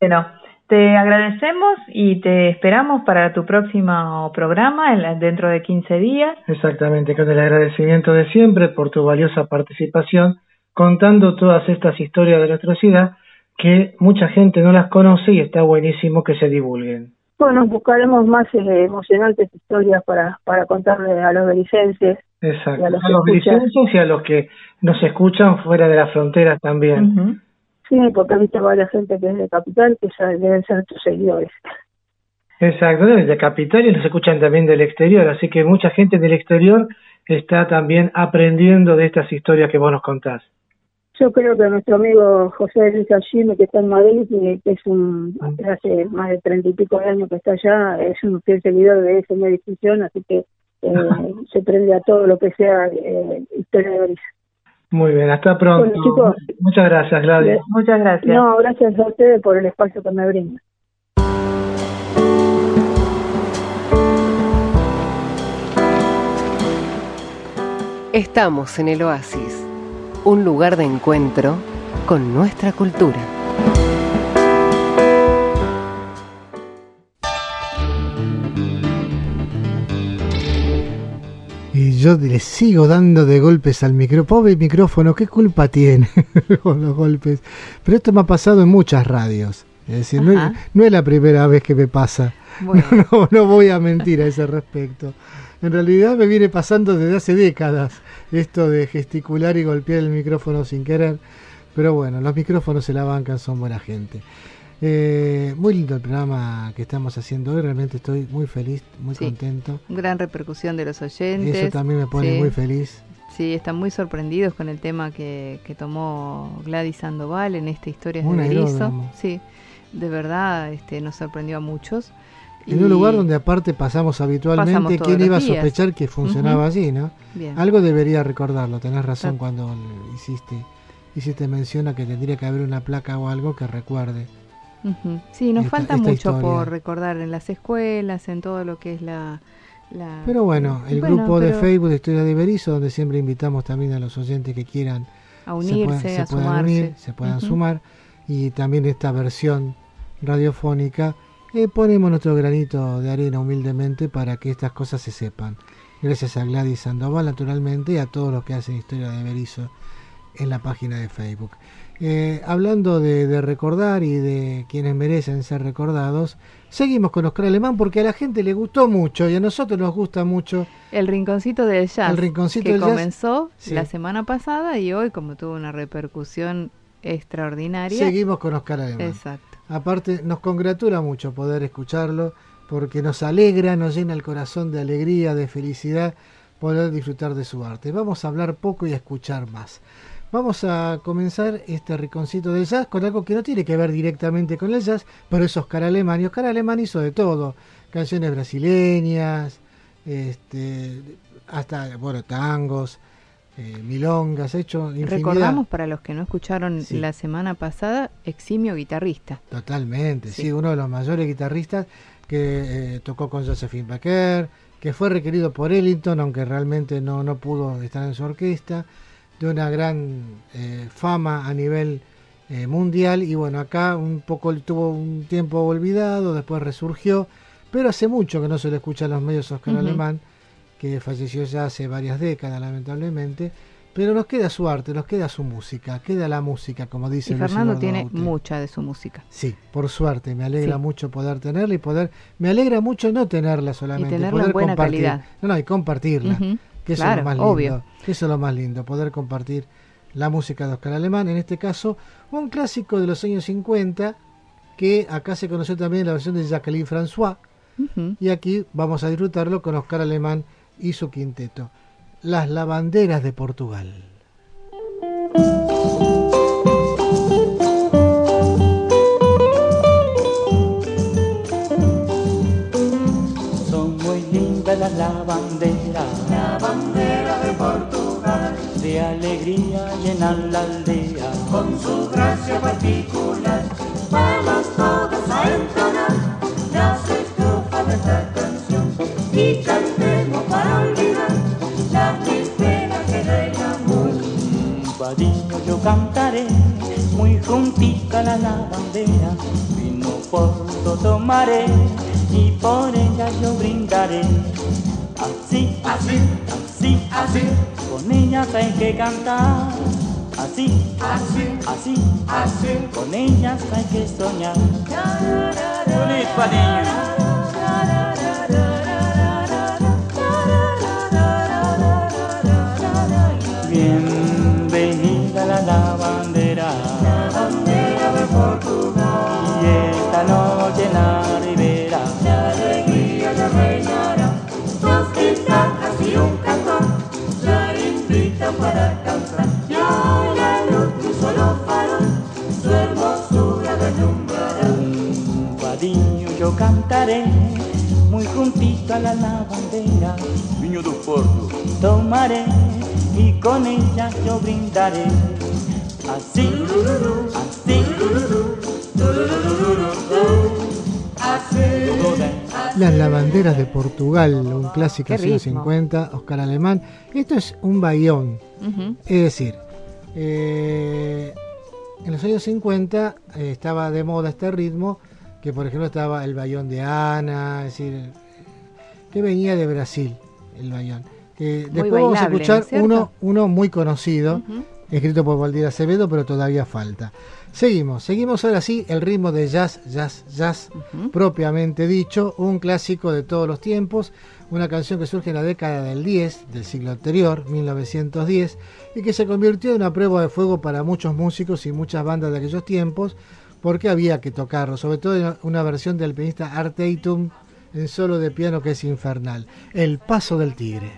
Bueno, te agradecemos y te esperamos para tu próximo programa dentro de 15 días. Exactamente, con el agradecimiento de siempre por tu valiosa participación contando todas estas historias de nuestra ciudad que mucha gente no las conoce y está buenísimo que se divulguen. Bueno, buscaremos más eh, emocionantes historias para, para contarle a los belicenses Exacto. a los, y a los que nos escuchan fuera de las fronteras también. Sí, porque visto varias gente que es de Capital que deben ser tus seguidores. Exacto, de Capital y los escuchan también del exterior, así que mucha gente del exterior está también aprendiendo de estas historias que vos nos contás. Yo creo que nuestro amigo José Luis Gallime, que está en Madrid, que es un, hace más de treinta y pico de años que está allá, es un fiel seguidor de esa discusión, así que eh, se prende a todo lo que sea eh, historia de Boris. Muy bien, hasta pronto. Muchas gracias, Gladys. Muchas gracias. No, gracias a ustedes por el espacio que me brindan. Estamos en el Oasis, un lugar de encuentro con nuestra cultura. Y yo le sigo dando de golpes al micrófono. Pobre micrófono, ¿qué culpa tiene con los golpes? Pero esto me ha pasado en muchas radios. Es decir, no es, la primera vez que me pasa. no voy a mentir a ese respecto. En realidad me viene pasando desde hace décadas esto de gesticular y golpear el micrófono sin querer. Pero bueno, los micrófonos se la bancan, son buena gente. Eh, muy lindo el programa que estamos haciendo hoy, realmente estoy muy feliz, muy contento. Gran repercusión de los oyentes. Eso también me pone muy feliz. Sí, están muy sorprendidos con el tema que, tomó Gladys Sandoval en esta historia de Berizo. Sí, de verdad este, nos sorprendió a muchos. En un lugar donde aparte pasamos habitualmente, ¿quién iba a sospechar que funcionaba así, no? Algo debería recordarlo, tenés razón cuando hiciste, hiciste mención a que tendría que haber una placa o algo que recuerde. Sí, nos falta mucho por recordar en las escuelas, en todo lo que es la... pero bueno, el grupo de Facebook de Historia de Berizo, donde siempre invitamos también a los oyentes que quieran a unirse, se, puedan unir, se puedan sumar, y también esta versión radiofónica eh, ponemos nuestro granito de arena humildemente para que estas cosas se sepan. Gracias a Gladys Sandoval, naturalmente, y a todos los que hacen historia de Berizo en la página de Facebook. Eh, hablando de, recordar y de quienes merecen ser recordados, seguimos con Oscar Alemán porque a la gente le gustó mucho y a nosotros nos gusta mucho. El rinconcito del jazz. El rinconcito que comenzó la semana pasada y hoy, como tuvo una repercusión extraordinaria. Seguimos con Oscar Alemán. Exacto. Aparte, nos congratula mucho poder escucharlo, porque nos alegra, nos llena el corazón de alegría, de felicidad, poder disfrutar de su arte. Vamos a hablar poco y a escuchar más. Vamos a comenzar este riconcito del jazz con algo que no tiene que ver directamente con el jazz, pero es Oscar Alemán. Y Oscar Alemán hizo de todo, canciones brasileñas, este, hasta, bueno, tangos, eh, milongas, hecho Recordamos para los que no escucharon la semana pasada, eximio guitarrista. Totalmente, sí, uno de los mayores guitarristas que eh, tocó con Josephine Baker, que fue requerido por Ellington, aunque realmente no, no pudo estar en su orquesta, de una gran eh, fama a nivel mundial. Y bueno, acá un poco tuvo un tiempo olvidado, después resurgió, pero hace mucho que no se le escucha en los medios Oscar Alemán que falleció ya hace varias décadas, lamentablemente. Pero nos queda su arte, nos queda su música, queda la música, como dice y Fernando tiene mucha de su música. Sí, por suerte, me alegra mucho poder tenerla y poder, me alegra mucho no tenerla solamente, y tenerla en buena calidad. No, no, y compartirla, que eso es lo más lindo, que eso es lo más lindo, poder compartir la música de Oscar Alemán, en este caso, un clásico de los años 50, que acá se conoció también la versión de Jacqueline François, y aquí vamos a disfrutarlo con Oscar Alemán y su quinteto, Las Lavanderas de Portugal. Son muy lindas las lavanderas, lavandera de Portugal, de alegría llenan la aldea, con su gracia particular, vamos todos Yo cantaré, muy juntita a la lavandera, vino porto tomaré y por ella yo brindaré. Así, así, así, así, con ellas hay que cantar. Así, así, así, así, con ellas hay que soñar. para cantar y a la luz tu solo farol su hermosura deslumbrará. Un guadiño yo cantaré muy juntito a la lavandera. Vinho do Porto tomaré y con ella yo brindaré. Así, así, así. Las lavanderas de Portugal, un clásico de los 50, Oscar Alemán. Esto es un bayón. Es decir, eh, en los años 50 eh, estaba de moda este ritmo, que por ejemplo estaba el bayón de Ana, es decir, que venía de Brasil, el bayón. después vamos a escuchar uno, uno muy conocido, escrito por Valdir Acevedo, pero todavía falta. Seguimos, seguimos ahora sí el ritmo de jazz, jazz, jazz, propiamente dicho, un clásico de todos los tiempos, una canción que surge en la década del 10, del siglo anterior, 1910, y que se convirtió en una prueba de fuego para muchos músicos y muchas bandas de aquellos tiempos, porque había que tocarlo, sobre todo en una versión del pianista Art Tatum en solo de piano que es infernal, El Paso del Tigre.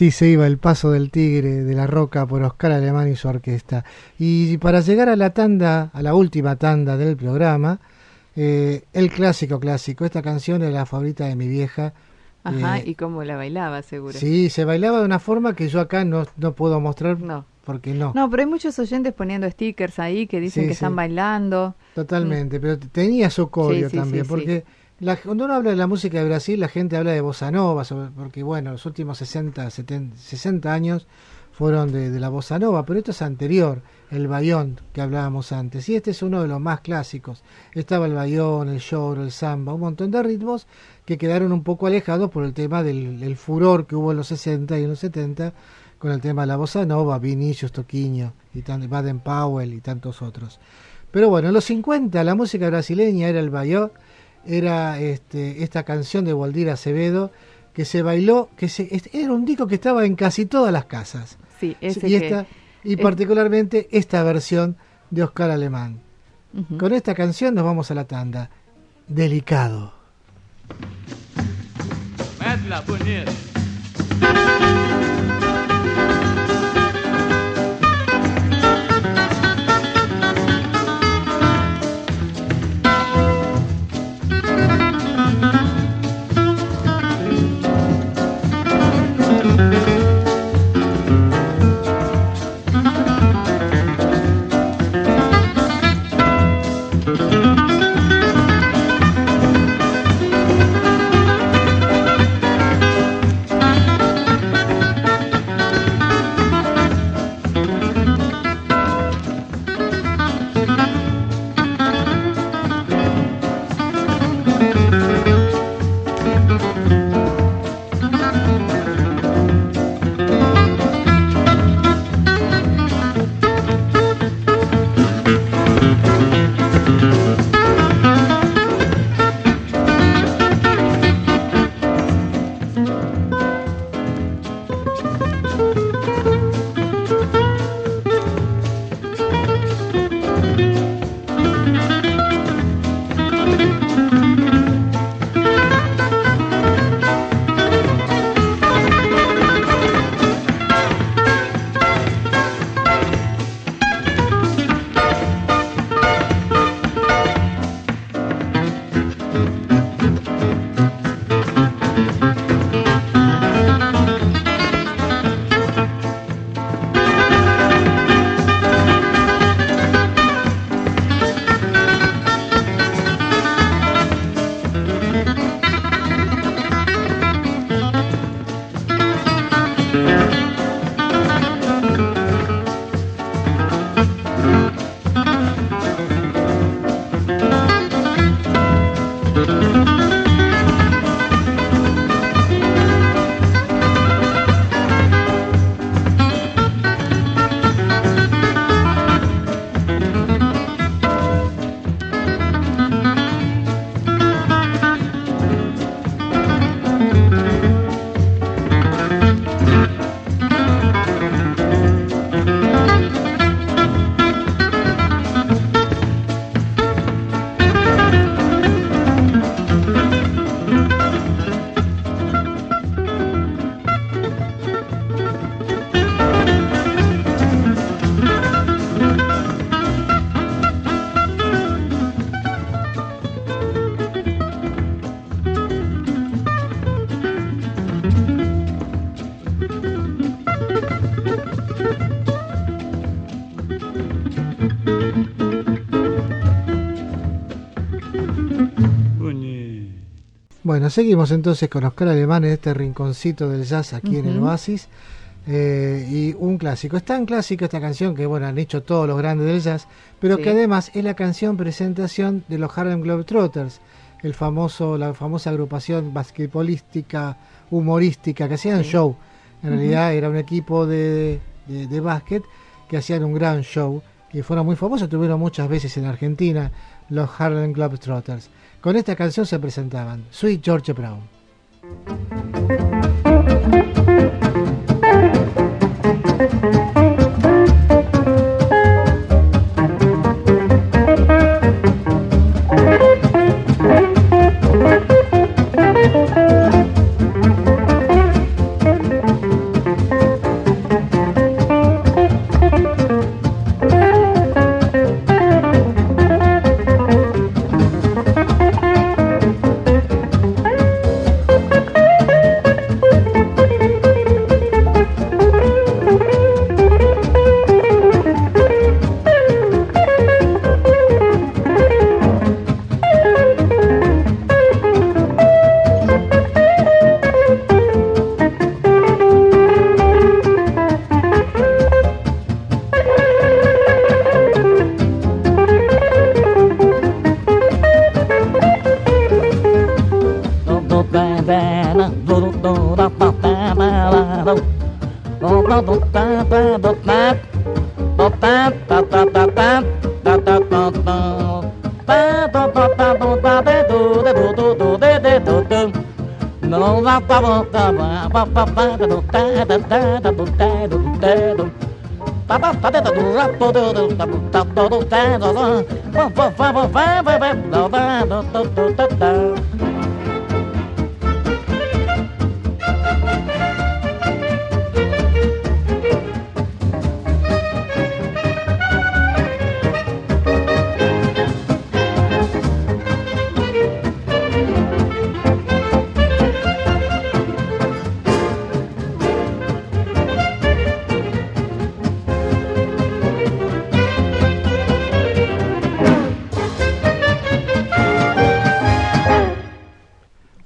Así se iba el paso del tigre de la roca por Oscar Alemán y su orquesta. Y para llegar a la tanda, a la última tanda del programa, eh, el clásico clásico, esta canción es la favorita de mi vieja. Ajá, eh, y cómo la bailaba, seguro. Sí, se bailaba de una forma que yo acá no, no puedo mostrar. No. Porque no. No, pero hay muchos oyentes poniendo stickers ahí que dicen que están bailando. Totalmente, pero tenía su coreo también, porque cuando uno habla de la música de Brasil, la gente habla de bossa nova, porque bueno, los últimos 60, 70, 60 años fueron de, la bossa nova, pero esto es anterior, el bayón que hablábamos antes, y este es uno de los más clásicos. Estaba el bayón, el lloro, el samba, un montón de ritmos que quedaron un poco alejados por el tema del, furor que hubo en los 60 y en los 70 con el tema de la bossa nova, Vinicius Toquinho, y Baden Powell y tantos otros. Pero bueno, en los 50 la música brasileña era el bayón era este, esta canción de Waldir Acevedo que se bailó, que se, era un disco que estaba en casi todas las casas. Sí, y, esta, y particularmente esta versión de Oscar Alemán. Con esta canción nos vamos a la tanda. Delicado. Bueno, seguimos entonces con Oscar Alemán en este rinconcito del jazz aquí en el Oasis. Eh, y un clásico. Es tan clásico esta canción que, bueno, han hecho todos los grandes del jazz, pero que además es la canción presentación de los Harlem Globetrotters, el famoso, la famosa agrupación basquetbolística, humorística, que hacían show. En realidad era un equipo de, de, de básquet que hacían un gran show y fueron muy famosos, tuvieron muchas veces en Argentina los Harlem Globetrotters. Con esta canción se presentaban Sweet George Brown. ba ba ba da do da da da da do da do da do ba ba ba da da do ra ba do do da do da do da do da ba ba ba ba ba ba ba da da do do do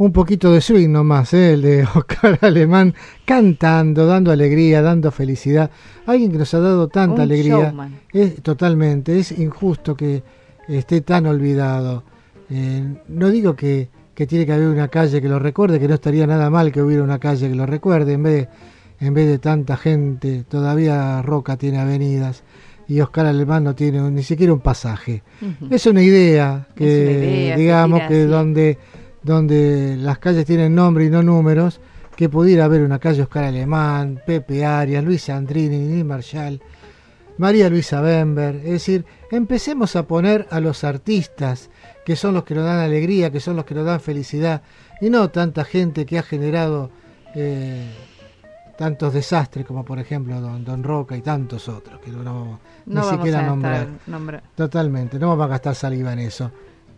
un poquito de swing nomás, ¿eh? el de Oscar Alemán, cantando, dando alegría, dando felicidad. Alguien que nos ha dado tanta alegría. Es, totalmente, es injusto que esté tan olvidado. Eh, no digo que, que, tiene que haber una calle que lo recuerde, que no estaría nada mal que hubiera una calle que lo recuerde, en vez de, en vez de tanta gente, todavía Roca tiene avenidas y Oscar Alemán no tiene ni siquiera un pasaje. Es una idea que, digamos, que donde donde las calles tienen nombre y no números, que pudiera haber una calle Oscar Alemán, Pepe Arias, Luis Andrini, Nini Marshall, María Luisa Bember. Es decir, empecemos a poner a los artistas, que son los que nos dan alegría, que son los que nos dan felicidad, y no tanta gente que ha generado eh, tantos desastres como por ejemplo Don, Don Roca y tantos otros, que no, no ni siquiera nombrar. Totalmente, no vamos a gastar saliva en eso.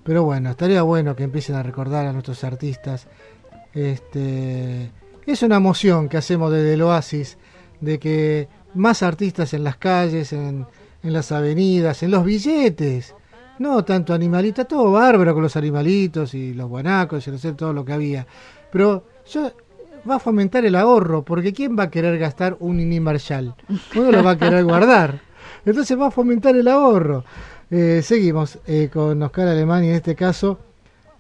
Pero bueno, estaría bueno que empiecen a recordar a nuestros artistas. Este, es una moción que hacemos desde el Oasis de que más artistas en las calles, en, las avenidas, en los billetes. No tanto animalitos, todo bárbaro con los animalitos y los guanacos y no sé todo lo que había. Pero yo va a fomentar el ahorro, porque ¿quién va a querer gastar un Marshall? Uno lo va a querer guardar. Entonces va a fomentar el ahorro. Eh, seguimos eh, con Oscar Alemán y en este caso,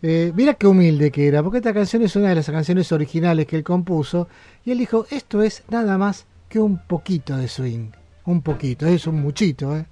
eh, mira qué humilde que era, porque esta canción es una de las canciones originales que él compuso y él dijo, esto es nada más que un poquito de swing, un poquito, es un muchito. ¿eh?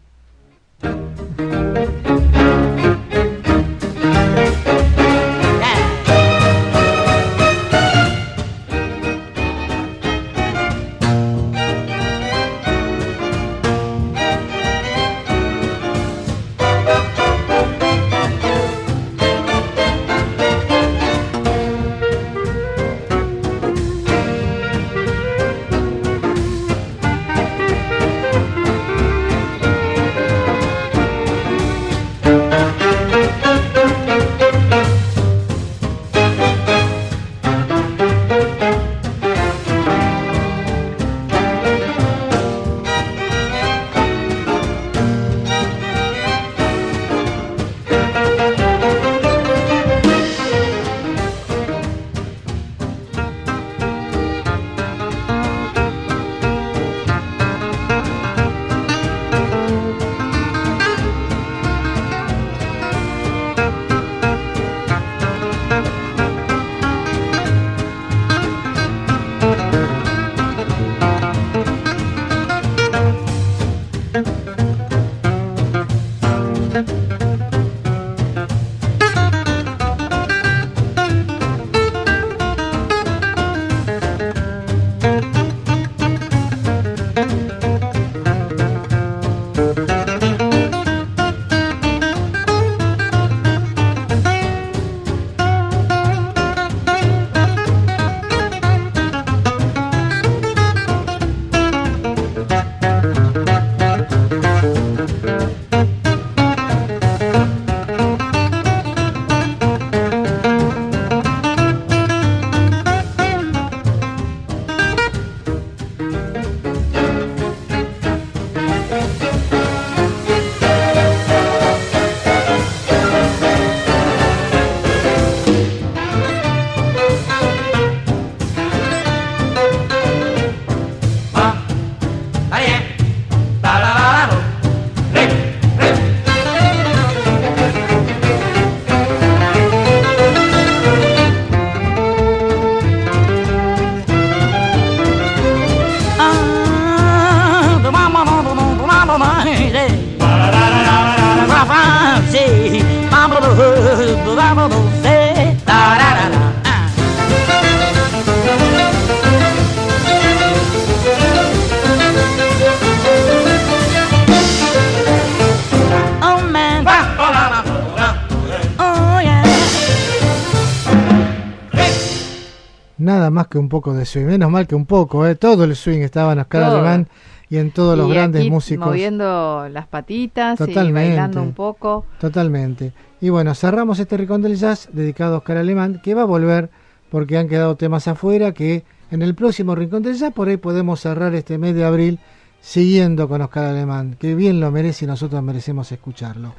Poco de swing. Menos mal que un poco, ¿eh? todo el swing estaba en Oscar Alemán y en todos los grandes músicos. Moviendo las patitas y bailando un poco. Totalmente. Y bueno, cerramos este Rincón del Jazz dedicado a Oscar Alemán, que va a volver porque han quedado temas afuera que en el próximo Rincón del Jazz por ahí podemos cerrar este mes de abril siguiendo con Oscar Alemán, que bien lo merece y nosotros merecemos escucharlo.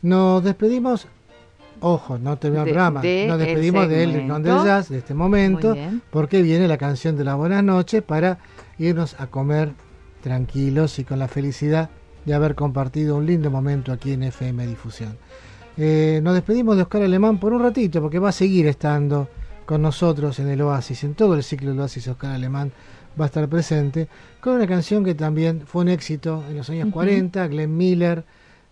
Nos despedimos, ojo, no terminamos el programa, nos despedimos del Rincón del Jazz de este momento, porque viene la canción de las buenas noches para irnos a comer tranquilos y con la felicidad de haber compartido un lindo momento aquí en FM Difusión. Eh, nos despedimos de Oscar Alemán por un ratito, porque va a seguir estando con nosotros en el Oasis, en todo el ciclo del Oasis Oscar Alemán va a estar presente, con una canción que también fue un éxito en los años 40, Glenn Miller,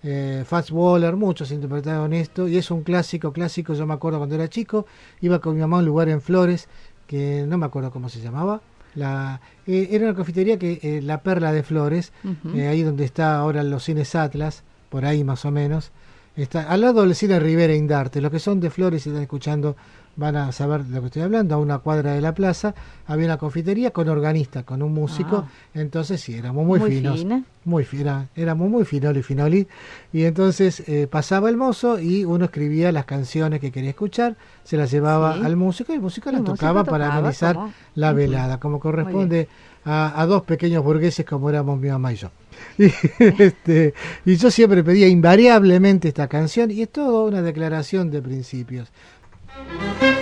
eh, Fats Waller, muchos interpretaron esto, y es un clásico, clásico, yo me acuerdo cuando era chico, iba con mi mamá a un lugar en Flores, que no me acuerdo cómo se llamaba, la, eh, era una confitería que eh, La Perla de Flores, ahí donde está ahora los cines Atlas, por ahí más o menos, está al lado del cine Rivera Indarte, los que son de Flores y están escuchando van a saber de lo que estoy hablando, a una cuadra de la plaza había una confitería con organista, con un músico, ah. entonces sí, éramos muy, finos, muy fina, éramos muy finoli y finoli, y entonces eh, pasaba el mozo y uno escribía las canciones que quería escuchar, se las llevaba al músico y el músico las tocaba, para amenizar la velada, como corresponde a, a, dos pequeños burgueses como éramos mi mamá y yo. Y, este, y yo siempre pedía invariablemente esta canción y es toda una declaración de principios. Thank you.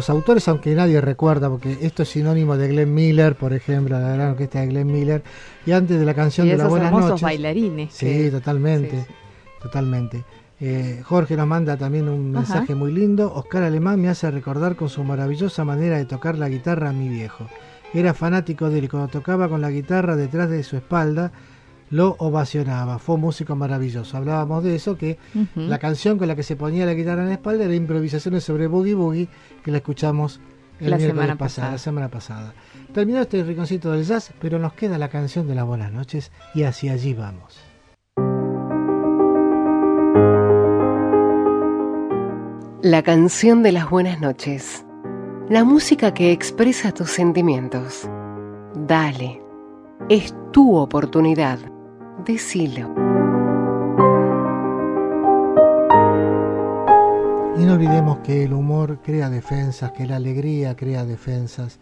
Los autores, aunque nadie recuerda, porque esto es sinónimo de Glenn Miller, por ejemplo, la gran orquesta de Glenn Miller, y antes de la canción de la Buenas Noches. bailarines. Sí, totalmente, totalmente. Eh, Jorge nos manda también un mensaje muy lindo. Oscar Alemán me hace recordar con su maravillosa manera de tocar la guitarra a mi viejo. Era fanático de él y cuando tocaba con la guitarra detrás de su espalda, lo ovacionaba. Fue un músico maravilloso. Hablábamos de eso, que la canción con la que se ponía la guitarra en la espalda era improvisaciones sobre Boogie Boogie, que la escuchamos el la semana pasada, la semana pasada. Terminó este rinconcito del jazz, pero nos queda la canción de las buenas noches y hacia allí vamos. La canción de las buenas noches. La música que expresa tus sentimientos. Dale. Es tu oportunidad Decilo. Y no olvidemos que el humor crea defensas, que la alegría crea defensas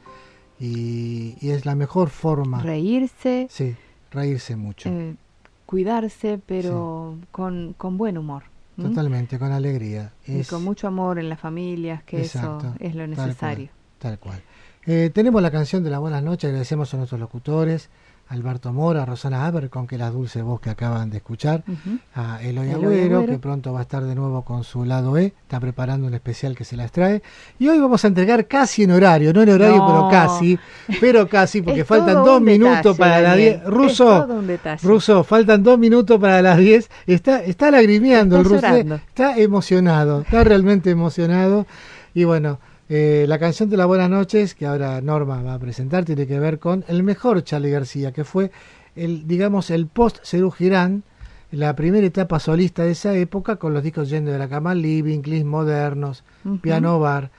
y, es la mejor forma. Reírse. Sí, reírse mucho. Eh, cuidarse, pero con, con buen humor. Totalmente, con alegría. Y con mucho amor en las familias, que eso es lo necesario. Tal cual. Eh, tenemos la canción de la buenas noches, agradecemos a nuestros locutores, Alberto Mora, Rosana Aber, con que la dulce voz que acaban de escuchar, a Eloy, Agüero, que pronto va a estar de nuevo con su lado E, está preparando un especial que se las trae. Y hoy vamos a entregar casi en horario, no en horario, pero casi, pero casi, porque faltan dos minutos para las 10. Ruso, Ruso, faltan dos minutos para las 10. Está, está lagrimeando el ruso, está emocionado, está realmente emocionado. Y bueno, eh, la canción de las buenas noches, que ahora Norma va a presentar, tiene que ver con el mejor Charlie García, que fue el, digamos, el post Cerú Girán, la primera etapa solista de esa época, con los discos Yendo de la Cama, Living, Clips Modernos, Piano Bar,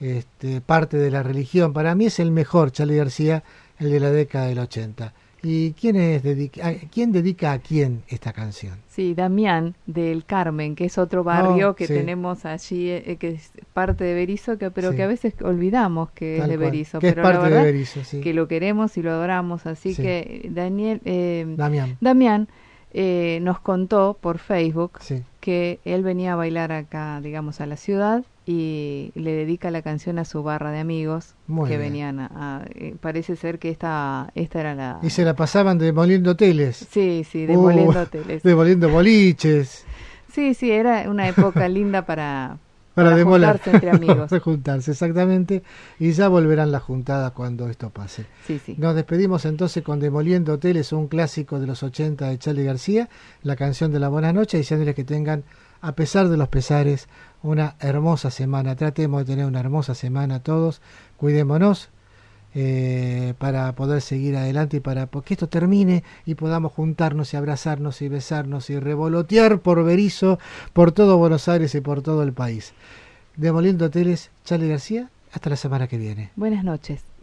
este, parte de la religión. Para mí es el mejor Charlie García, el de la década del 80. ¿Y quién, es dedica, quién dedica a quién esta canción? Sí, Damián del Carmen, que es otro barrio oh, que tenemos allí, eh, que es parte de Berizo, que, pero que a veces olvidamos que es de Berizo. pero es parte de Berizo, sí. Que lo queremos y lo adoramos. Así que Daniel, eh, Damián, Damián eh, nos contó por Facebook que él venía a bailar acá, digamos, a la ciudad y le dedica la canción a su barra de amigos que venían a, eh, parece ser que esta esta era la y se la pasaban demoliendo hoteles. Sí sí demoliendo uh, hoteles. demoliendo boliches. Sí sí era una época linda para para, juntarse entre amigos. Para juntarse exactamente. Y ya volverán las juntadas cuando esto pase. Sí, sí. nos despedimos entonces con demoliendo hoteles un clásico de los 80 de Charlie García la canción de la buena noche diciéndoles que tengan a pesar de los pesares una hermosa semana. Tratemos de tener una hermosa semana todos. Cuidémonos eh, para poder seguir adelante y para que esto termine y podamos juntarnos y abrazarnos y besarnos y revolotear por Berizo, por todo Buenos Aires y por todo el país. Demoliendo Hoteles, Charlie García, hasta la semana que viene. Buenas noches.